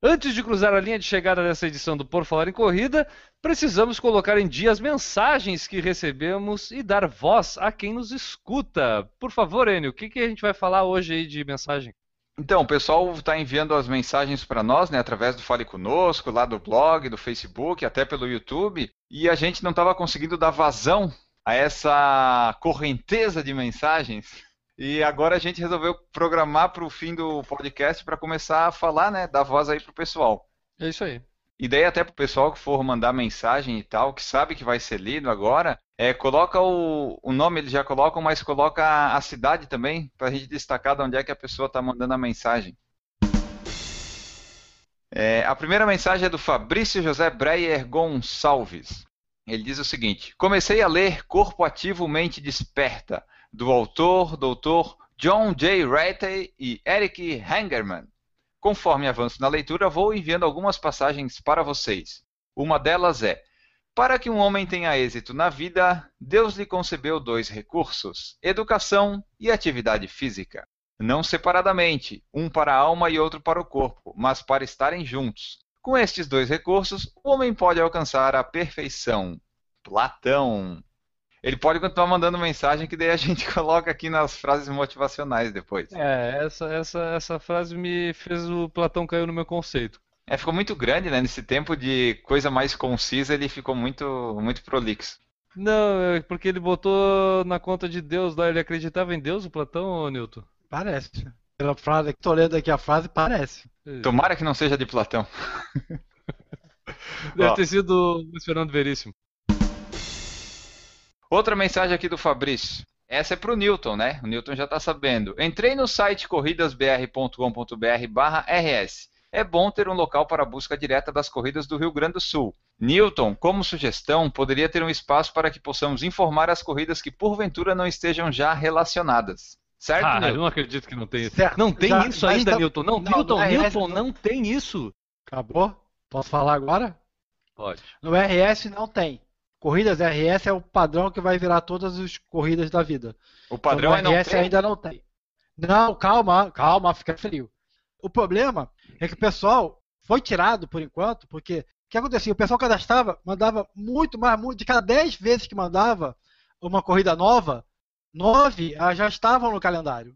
[SPEAKER 1] Antes de cruzar a linha de chegada dessa edição do Por Falar em Corrida, precisamos colocar em dia as mensagens que recebemos e dar voz a quem nos escuta. Por favor, Enio, o que, que a gente vai falar hoje aí de mensagem?
[SPEAKER 2] Então, o pessoal está enviando as mensagens para nós, né, através do Fale Conosco, lá do blog, do Facebook, até pelo YouTube, e a gente não estava conseguindo dar vazão a essa correnteza de mensagens e agora a gente resolveu programar para o fim do podcast para começar a falar, né? Dar voz aí pro pessoal.
[SPEAKER 1] É isso aí.
[SPEAKER 2] Ideia até pro pessoal que for mandar mensagem e tal, que sabe que vai ser lido agora, é coloca o, o nome, eles já colocam, mas coloca a cidade também, para a gente destacar de onde é que a pessoa está mandando a mensagem. É, a primeira mensagem é do Fabrício José Breyer Gonçalves. Ele diz o seguinte: Comecei a ler Corpo Ativo Mente Desperta do autor Dr. John J. Ratey e Eric Hangerman. Conforme avanço na leitura, vou enviando algumas passagens para vocês. Uma delas é: Para que um homem tenha êxito na vida, Deus lhe concebeu dois recursos: educação e atividade física. Não separadamente, um para a alma e outro para o corpo, mas para estarem juntos. Com estes dois recursos, o homem pode alcançar a perfeição. Platão. Ele pode continuar mandando mensagem que daí a gente coloca aqui nas frases motivacionais depois.
[SPEAKER 1] É, essa, essa, essa frase me fez o Platão cair no meu conceito.
[SPEAKER 2] É, ficou muito grande, né? Nesse tempo de coisa mais concisa, ele ficou muito, muito prolixo.
[SPEAKER 1] Não, é porque ele botou na conta de Deus lá, ele acreditava em Deus, o Platão, ou Newton?
[SPEAKER 3] Parece. Pela frase que tô lendo aqui a frase, parece.
[SPEAKER 2] Tomara que não seja de Platão.
[SPEAKER 1] Deve Ó. ter sido o Fernando Veríssimo.
[SPEAKER 2] Outra mensagem aqui do Fabrício. Essa é para o Newton, né? O Newton já está sabendo. Entrei no site corridasbr.com.br/rs. É bom ter um local para a busca direta das corridas do Rio Grande do Sul. Newton, como sugestão, poderia ter um espaço para que possamos informar as corridas que porventura não estejam já relacionadas. Certo,
[SPEAKER 1] ah, Newton? Eu não acredito que não tem isso. Não tem já, isso ainda, tá... Newton. Não, não Newton, não, Newton, não tem isso.
[SPEAKER 3] Acabou? Posso falar agora?
[SPEAKER 1] Pode.
[SPEAKER 3] No RS não tem corridas RS é o padrão que vai virar todas as corridas da vida.
[SPEAKER 2] O padrão
[SPEAKER 3] então,
[SPEAKER 2] é
[SPEAKER 3] RS não ainda não tem. Não, calma, calma, fica frio. O problema é que o pessoal foi tirado por enquanto, porque o que acontecia? O pessoal cadastrava, mandava muito mais, muito, de cada 10 vezes que mandava uma corrida nova, 9 já estavam no calendário.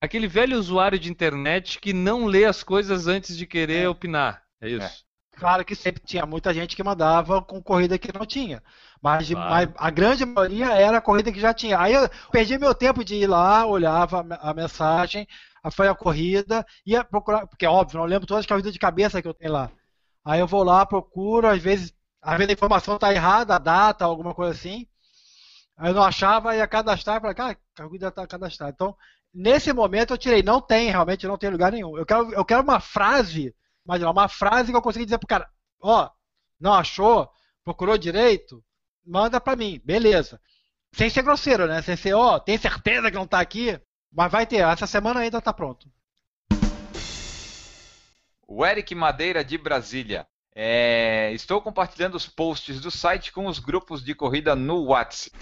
[SPEAKER 1] Aquele velho usuário de internet que não lê as coisas antes de querer é. opinar. É isso.
[SPEAKER 3] Claro que sempre tinha muita gente que mandava com corrida que não tinha. Mas, claro. mas, a grande maioria era a corrida que já tinha. Aí eu perdi meu tempo de ir lá, olhava a mensagem, foi a corrida, ia procurar, porque é óbvio, não lembro todas as corridas de cabeça que eu tenho lá. Aí eu vou lá, procuro, às vezes, às vezes a informação está errada, a data, alguma coisa assim. Aí eu não achava, ia cadastrar, e falei, cara, a corrida está cadastrada. Então, nesse momento eu tirei, não tem, realmente não tem lugar nenhum. Eu quero, eu quero uma frase, imagina, uma frase que eu consiga dizer pro cara, ó, não achou, procurou direito, manda para mim, beleza. Sem ser grosseiro, né? Sem ser, ó, tem certeza que não tá aqui? Mas vai ter, essa semana ainda tá pronto.
[SPEAKER 2] O Eric Madeira de Brasília. É, estou compartilhando os posts do site com os grupos de corrida no WhatsApp.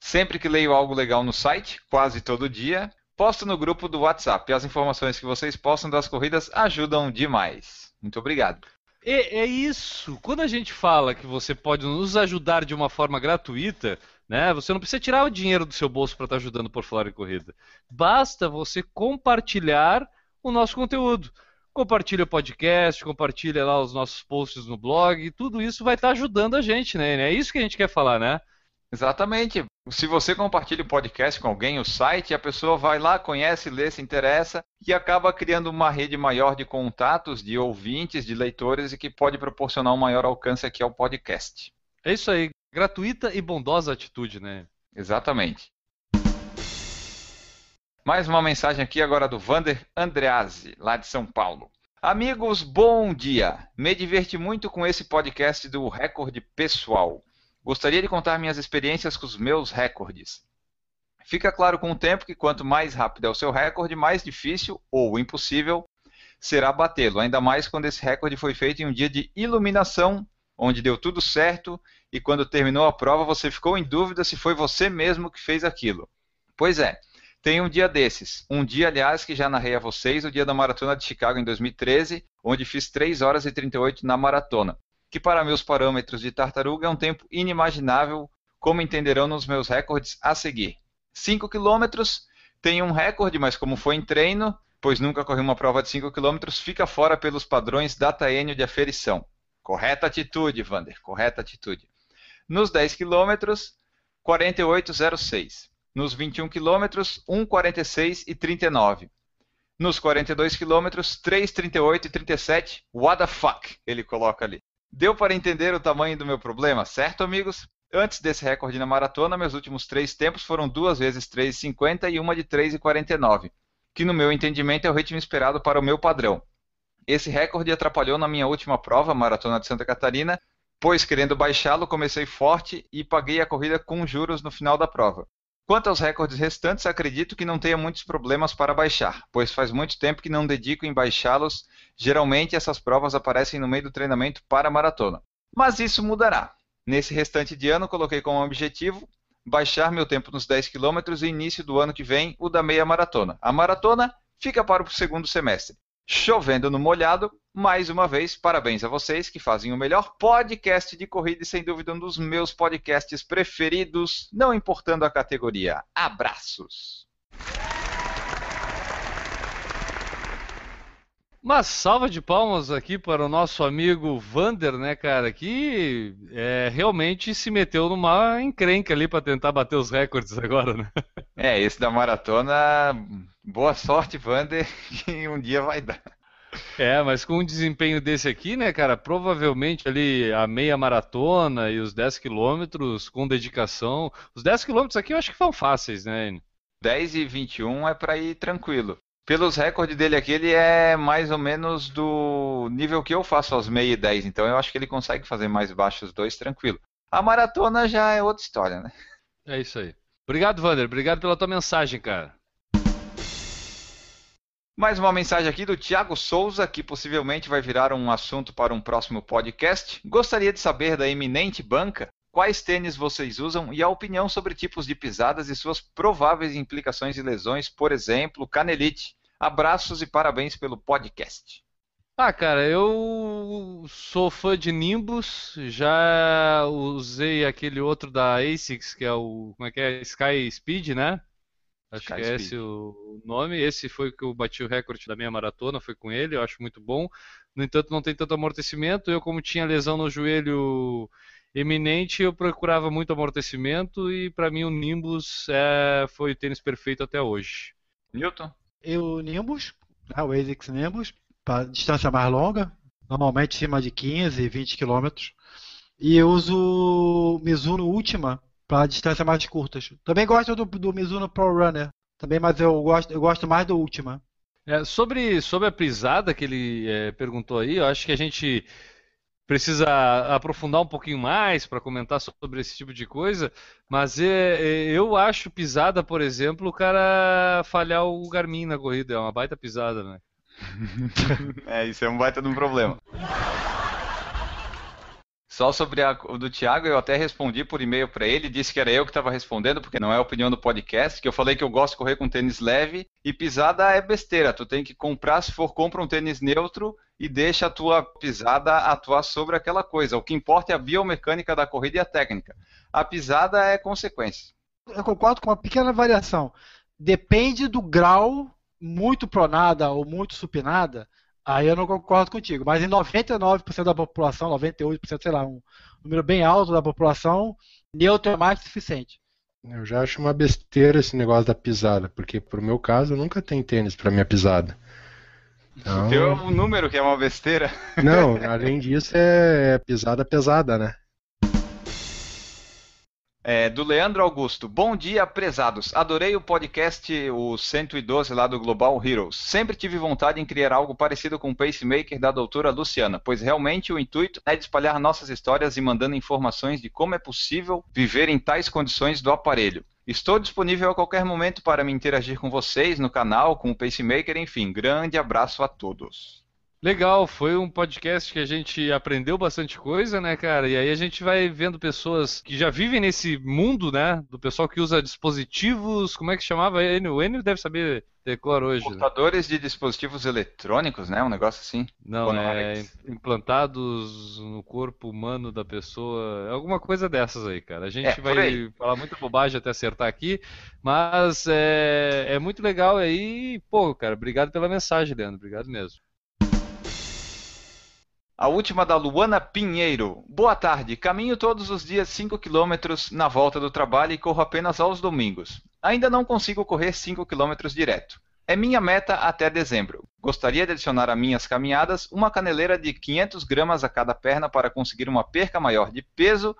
[SPEAKER 2] Sempre que leio algo legal no site, quase todo dia, posto no grupo do WhatsApp. As informações que vocês postam das corridas ajudam demais. Muito obrigado.
[SPEAKER 1] É, é, isso. Quando a gente fala que você pode nos ajudar de uma forma gratuita, né? Você não precisa tirar o dinheiro do seu bolso para estar tá ajudando por falar em corrida. Basta você compartilhar o nosso conteúdo. Compartilha o podcast, compartilha lá os nossos posts no blog, tudo isso vai estar tá ajudando a gente, né? É isso que a gente quer falar, né?
[SPEAKER 2] Exatamente. Se você compartilha o podcast com alguém, o site, a pessoa vai lá, conhece, lê, se interessa e acaba criando uma rede maior de contatos, de ouvintes, de leitores e que pode proporcionar um maior alcance aqui ao podcast.
[SPEAKER 1] É isso aí. Gratuita e bondosa atitude, né?
[SPEAKER 2] Exatamente. Mais uma mensagem aqui agora do Vander Andreazzi, lá de São Paulo. Amigos, bom dia! Me diverti muito com esse podcast do Recorde Pessoal. Gostaria de contar minhas experiências com os meus recordes. Fica claro com o tempo que quanto mais rápido é o seu recorde, mais difícil ou impossível será batê-lo, ainda mais quando esse recorde foi feito em um dia de iluminação, onde deu tudo certo e quando terminou a prova você ficou em dúvida se foi você mesmo que fez aquilo. Pois é, tem um dia desses. Um dia, aliás, que já narrei a vocês, o dia da maratona de Chicago em 2013, onde fiz 3 horas e 38 na maratona que para meus parâmetros de tartaruga é um tempo inimaginável, como entenderão nos meus recordes a seguir. 5 km tem um recorde, mas como foi em treino, pois nunca corri uma prova de 5 km, fica fora pelos padrões dataênio de aferição. Correta atitude, Vander, correta atitude. Nos 10 km, 48,06. Nos 21 km, 1,46 e 39. Nos 42 km, 3,38 e 37. What the fuck? Ele coloca ali. Deu para entender o tamanho do meu problema, certo, amigos? Antes desse recorde na maratona, meus últimos três tempos foram duas vezes 3,50 e uma de 3,49, que no meu entendimento é o ritmo esperado para o meu padrão. Esse recorde atrapalhou na minha última prova, Maratona de Santa Catarina, pois querendo baixá-lo, comecei forte e paguei a corrida com juros no final da prova. Quanto aos recordes restantes, acredito que não tenha muitos problemas para baixar, pois faz muito tempo que não dedico em baixá-los. Geralmente essas provas aparecem no meio do treinamento para a maratona. Mas isso mudará. Nesse restante de ano, coloquei como objetivo baixar meu tempo nos 10 km e início do ano que vem o da meia maratona. A maratona fica para o segundo semestre. Chovendo no molhado, mais uma vez, parabéns a vocês que fazem o melhor podcast de corrida e sem dúvida um dos meus podcasts preferidos, não importando a categoria. Abraços!
[SPEAKER 1] Uma salva de palmas aqui para o nosso amigo Vander, né, cara, que é, realmente se meteu numa encrenca ali para tentar bater os recordes agora, né?
[SPEAKER 2] É, esse da maratona, boa sorte, Vander, que um dia vai dar.
[SPEAKER 1] É, mas com um desempenho desse aqui, né, cara, provavelmente ali a meia maratona e os 10 quilômetros com dedicação. Os 10 quilômetros aqui eu acho que são fáceis, né?
[SPEAKER 2] 10 e 21 é para ir tranquilo pelos recordes dele aqui, ele é mais ou menos do nível que eu faço aos meia e 10, então eu acho que ele consegue fazer mais baixos dois tranquilo. A maratona já é outra história, né?
[SPEAKER 1] É isso aí. Obrigado, Vander. Obrigado pela tua mensagem, cara.
[SPEAKER 2] Mais uma mensagem aqui do Tiago Souza, que possivelmente vai virar um assunto para um próximo podcast. Gostaria de saber da eminente banca quais tênis vocês usam e a opinião sobre tipos de pisadas e suas prováveis implicações e lesões, por exemplo, canelite. Abraços e parabéns pelo podcast.
[SPEAKER 1] Ah, cara, eu sou fã de Nimbus, já usei aquele outro da ASICS, que é o, como é que é, Sky Speed, né? Acho Sky que é esse o nome. Esse foi que eu bati o recorde da minha maratona, foi com ele, eu acho muito bom. No entanto, não tem tanto amortecimento. Eu, como tinha lesão no joelho eminente, eu procurava muito amortecimento e para mim o Nimbus é, foi o tênis perfeito até hoje.
[SPEAKER 2] Newton?
[SPEAKER 3] Eu, Nimbus, né, o ASICS Nimbus, para distância mais longa, normalmente acima de 15, 20 km. E eu uso o Mizuno Ultima para distâncias mais curtas. Também gosto do, do Mizuno Pro Runner, também, mas eu gosto, eu gosto mais do Ultima.
[SPEAKER 1] É, sobre, sobre a prisada que ele é, perguntou aí, eu acho que a gente precisa aprofundar um pouquinho mais para comentar sobre esse tipo de coisa, mas é, é, eu acho pisada, por exemplo, o cara falhar o Garmin na corrida, é uma baita pisada, né?
[SPEAKER 2] é, isso é um baita de um problema. Só sobre o do Thiago, eu até respondi por e-mail para ele, disse que era eu que estava respondendo, porque não é opinião do podcast, que eu falei que eu gosto de correr com tênis leve e pisada é besteira. Tu tem que comprar, se for, compra um tênis neutro e deixa a tua pisada atuar sobre aquela coisa. O que importa é a biomecânica da corrida e a técnica. A pisada é consequência.
[SPEAKER 3] Eu concordo com uma pequena variação. Depende do grau muito pronada ou muito supinada, aí eu não concordo contigo. Mas em 99% da população, 98%, sei lá, um número bem alto da população, neutro é mais que suficiente.
[SPEAKER 5] Eu já acho uma besteira esse negócio da pisada, porque pro meu caso eu nunca tenho tênis para minha pisada.
[SPEAKER 2] Então... O teu é um número que é uma besteira.
[SPEAKER 5] Não, além disso é pisada pesada, né?
[SPEAKER 2] É, do Leandro Augusto. Bom dia, prezados. Adorei o podcast, o 112 lá do Global Heroes. Sempre tive vontade em criar algo parecido com o Pacemaker da doutora Luciana, pois realmente o intuito é de espalhar nossas histórias e mandando informações de como é possível viver em tais condições do aparelho. Estou disponível a qualquer momento para me interagir com vocês no canal, com o Pacemaker, enfim. Grande abraço a todos.
[SPEAKER 1] Legal, foi um podcast que a gente aprendeu bastante coisa, né, cara? E aí a gente vai vendo pessoas que já vivem nesse mundo, né? Do pessoal que usa dispositivos, como é que chamava? O Enio deve saber decor hoje.
[SPEAKER 2] Né? Computadores né? de dispositivos eletrônicos, né? Um negócio assim.
[SPEAKER 1] Não, é implantados no corpo humano da pessoa. Alguma coisa dessas aí, cara. A gente é, vai falar muita bobagem até acertar aqui, mas é, é muito legal aí. Pô, cara, obrigado pela mensagem, Leandro. Obrigado mesmo.
[SPEAKER 2] A última da Luana Pinheiro. Boa tarde. Caminho todos os dias 5 km na volta do trabalho e corro apenas aos domingos. Ainda não consigo correr 5 km direto. É minha meta até dezembro. Gostaria de adicionar a minhas caminhadas uma caneleira de 500 gramas a cada perna para conseguir uma perca maior de peso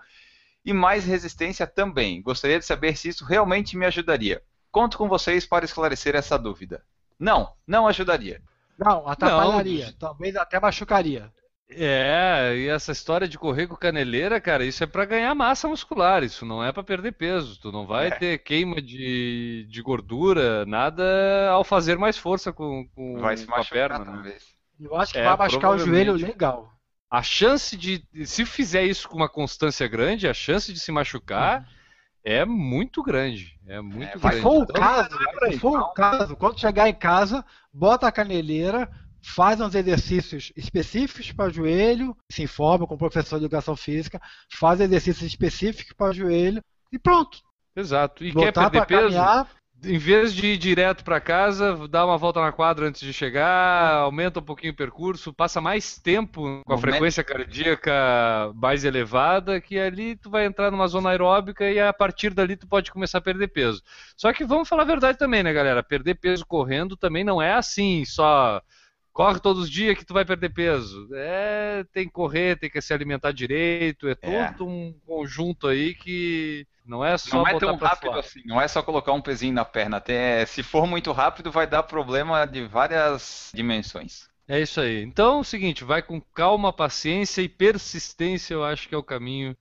[SPEAKER 2] e mais resistência também. Gostaria de saber se isso realmente me ajudaria. Conto com vocês para esclarecer essa dúvida. Não, não ajudaria.
[SPEAKER 3] Não, atrapalharia. Não. Talvez até machucaria.
[SPEAKER 1] É, e essa história de correr com caneleira, cara, isso é para ganhar massa muscular, isso não é para perder peso. Tu não vai é. ter queima de, de gordura, nada ao fazer mais força com, com,
[SPEAKER 2] vai se
[SPEAKER 1] com a perna.
[SPEAKER 3] Né? Eu acho que é, vai machucar o joelho legal.
[SPEAKER 1] A chance de, se fizer isso com uma constância grande, a chance de se machucar. Uhum é muito grande. É muito é, grande.
[SPEAKER 3] Se for o então, caso, se for o caso, quando chegar em casa, bota a caneleira, faz uns exercícios específicos para o joelho, se informa com o professor de educação física, faz exercícios específicos para o joelho e pronto.
[SPEAKER 1] Exato. E Voltar quer perder peso? Caminhar, em vez de ir direto para casa, dá uma volta na quadra antes de chegar, aumenta um pouquinho o percurso, passa mais tempo com a frequência cardíaca mais elevada, que ali tu vai entrar numa zona aeróbica e a partir dali tu pode começar a perder peso. Só que vamos falar a verdade também, né, galera? Perder peso correndo também não é assim, só corre todos os dias que tu vai perder peso. É, tem que correr, tem que se alimentar direito, é, é. todo um conjunto aí que não é só
[SPEAKER 2] Não é tão rápido fora. assim, não é só colocar um pezinho na perna, até se for muito rápido vai dar problema de várias dimensões.
[SPEAKER 1] É isso aí. Então, é o seguinte, vai com calma, paciência e persistência, eu acho que é o caminho.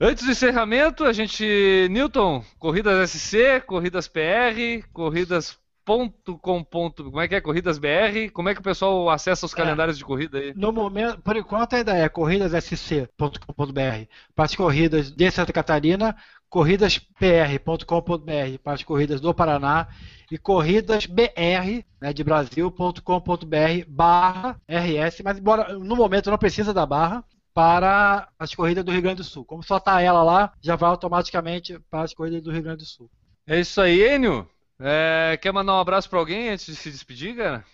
[SPEAKER 1] Antes do encerramento, a gente, Newton, corridas SC, corridas PR, corridas .com. Como é que é? Corridas BR? Como é que o pessoal acessa os calendários é, de corrida aí?
[SPEAKER 3] No momento, por enquanto ainda é corridassc.com.br para as corridas de Santa Catarina, corridaspr.com.br para as corridas do Paraná e corridasbr né, de Brasil.com.br barra RS, mas embora no momento não precisa da barra para as corridas do Rio Grande do Sul. Como só está ela lá, já vai automaticamente para as corridas do Rio Grande do Sul.
[SPEAKER 1] É isso aí, Enio. É, quer mandar um abraço para alguém antes de se despedir, cara?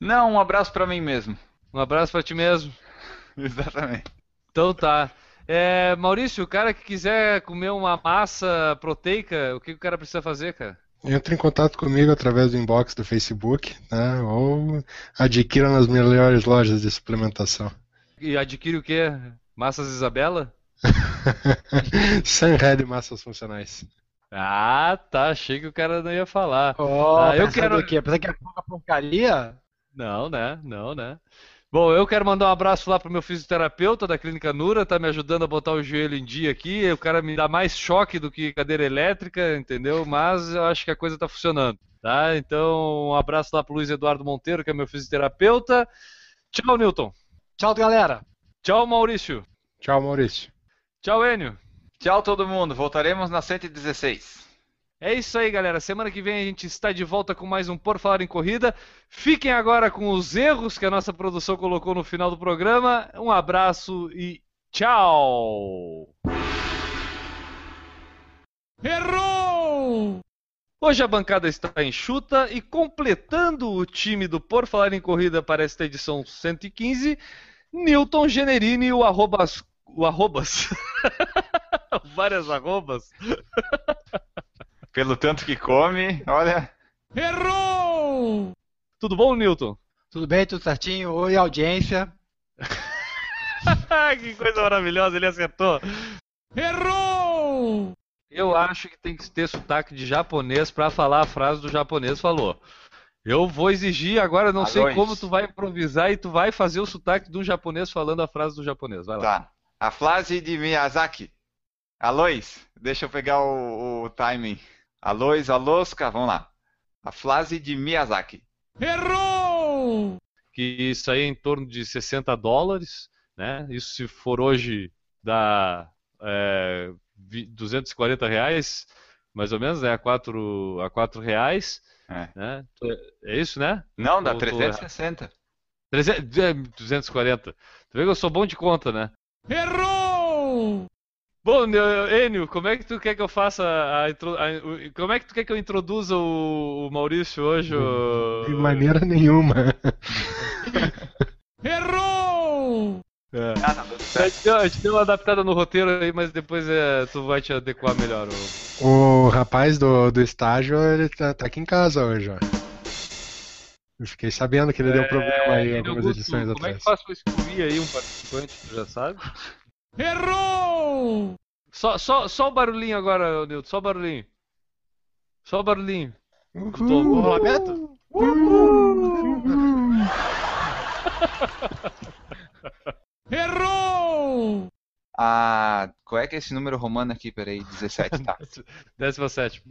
[SPEAKER 2] Não, um abraço para mim mesmo.
[SPEAKER 1] Um abraço para ti mesmo.
[SPEAKER 2] Exatamente.
[SPEAKER 1] Então tá. É, Maurício, o cara que quiser comer uma massa proteica, o que o cara precisa fazer, cara?
[SPEAKER 5] Entre em contato comigo através do inbox do Facebook, né? Ou adquira nas melhores lojas de suplementação.
[SPEAKER 1] E adquire o quê? Massas Isabela?
[SPEAKER 5] Sem red massas funcionais.
[SPEAKER 1] Ah, tá. Achei que o cara não ia falar.
[SPEAKER 3] Oh, ah, eu quero. O quê? Pensa que é uma porcaria?
[SPEAKER 1] Não, né? Não, né? Bom, eu quero mandar um abraço lá pro meu fisioterapeuta da Clínica Nura, tá me ajudando a botar o joelho em dia aqui. O cara me dá mais choque do que cadeira elétrica, entendeu? Mas eu acho que a coisa tá funcionando, tá? Então, um abraço lá pro Luiz Eduardo Monteiro, que é meu fisioterapeuta. Tchau, Newton.
[SPEAKER 3] Tchau, galera.
[SPEAKER 1] Tchau, Maurício.
[SPEAKER 5] Tchau, Maurício.
[SPEAKER 1] Tchau, Enio.
[SPEAKER 2] Tchau, todo mundo. Voltaremos na 116.
[SPEAKER 1] É isso aí, galera. Semana que vem a gente está de volta com mais um Por Falar em Corrida. Fiquem agora com os erros que a nossa produção colocou no final do programa. Um abraço e tchau!
[SPEAKER 4] Errou!
[SPEAKER 1] Hoje a bancada está enxuta e completando o time do Por Falar em Corrida para esta edição 115, Newton Generini, o arrobas. O arrobas. Várias arrobas.
[SPEAKER 2] Pelo tanto que come, olha.
[SPEAKER 4] Errou!
[SPEAKER 1] Tudo bom, Newton?
[SPEAKER 3] Tudo bem, tudo certinho. Oi, audiência.
[SPEAKER 1] que coisa maravilhosa, ele acertou.
[SPEAKER 4] Errou!
[SPEAKER 1] Eu acho que tem que ter sotaque de japonês para falar a frase do japonês falou. Eu vou exigir agora, não sei como tu vai improvisar e tu vai fazer o sotaque do japonês falando a frase do japonês. Vai lá.
[SPEAKER 2] Tá. A frase de Miyazaki. Alois, deixa eu pegar o, o timing. Alois, Alosca, vamos lá. A frase de Miyazaki.
[SPEAKER 4] Errou!
[SPEAKER 1] Que isso aí é em torno de 60 dólares, né? Isso se for hoje dá é, 240 reais, mais ou menos, né? A 4, a 4 reais. É. Né? é isso, né?
[SPEAKER 2] Não, dá Ou 360.
[SPEAKER 1] 300, 240. Tu vê que eu sou bom de conta, né?
[SPEAKER 4] Errou!
[SPEAKER 1] Bom, Enio, como é que tu quer que eu faça a, a, como é que tu quer que eu introduza o, o Maurício hoje?
[SPEAKER 5] De maneira nenhuma.
[SPEAKER 4] Errou!
[SPEAKER 1] É. Ah, não, a, gente deu, a gente deu uma adaptada no roteiro aí, mas depois é, tu vai te adequar melhor.
[SPEAKER 5] O, o rapaz do, do estágio, ele tá, tá aqui em casa hoje, ó. Eu fiquei sabendo que ele é, deu problema aí algumas Augusto, edições
[SPEAKER 1] como
[SPEAKER 5] atrás. Como
[SPEAKER 1] é que faz pra excluir aí um participante, tu já sabe?
[SPEAKER 4] Errou!
[SPEAKER 1] Só, só, só o barulhinho agora, Nilton, só o barulhinho. Só o barulhinho.
[SPEAKER 3] Uhul. Rolamento? Uhul.
[SPEAKER 4] Errou!
[SPEAKER 2] Ah, qual é que é esse número romano aqui? Peraí, 17, tá.
[SPEAKER 1] 17.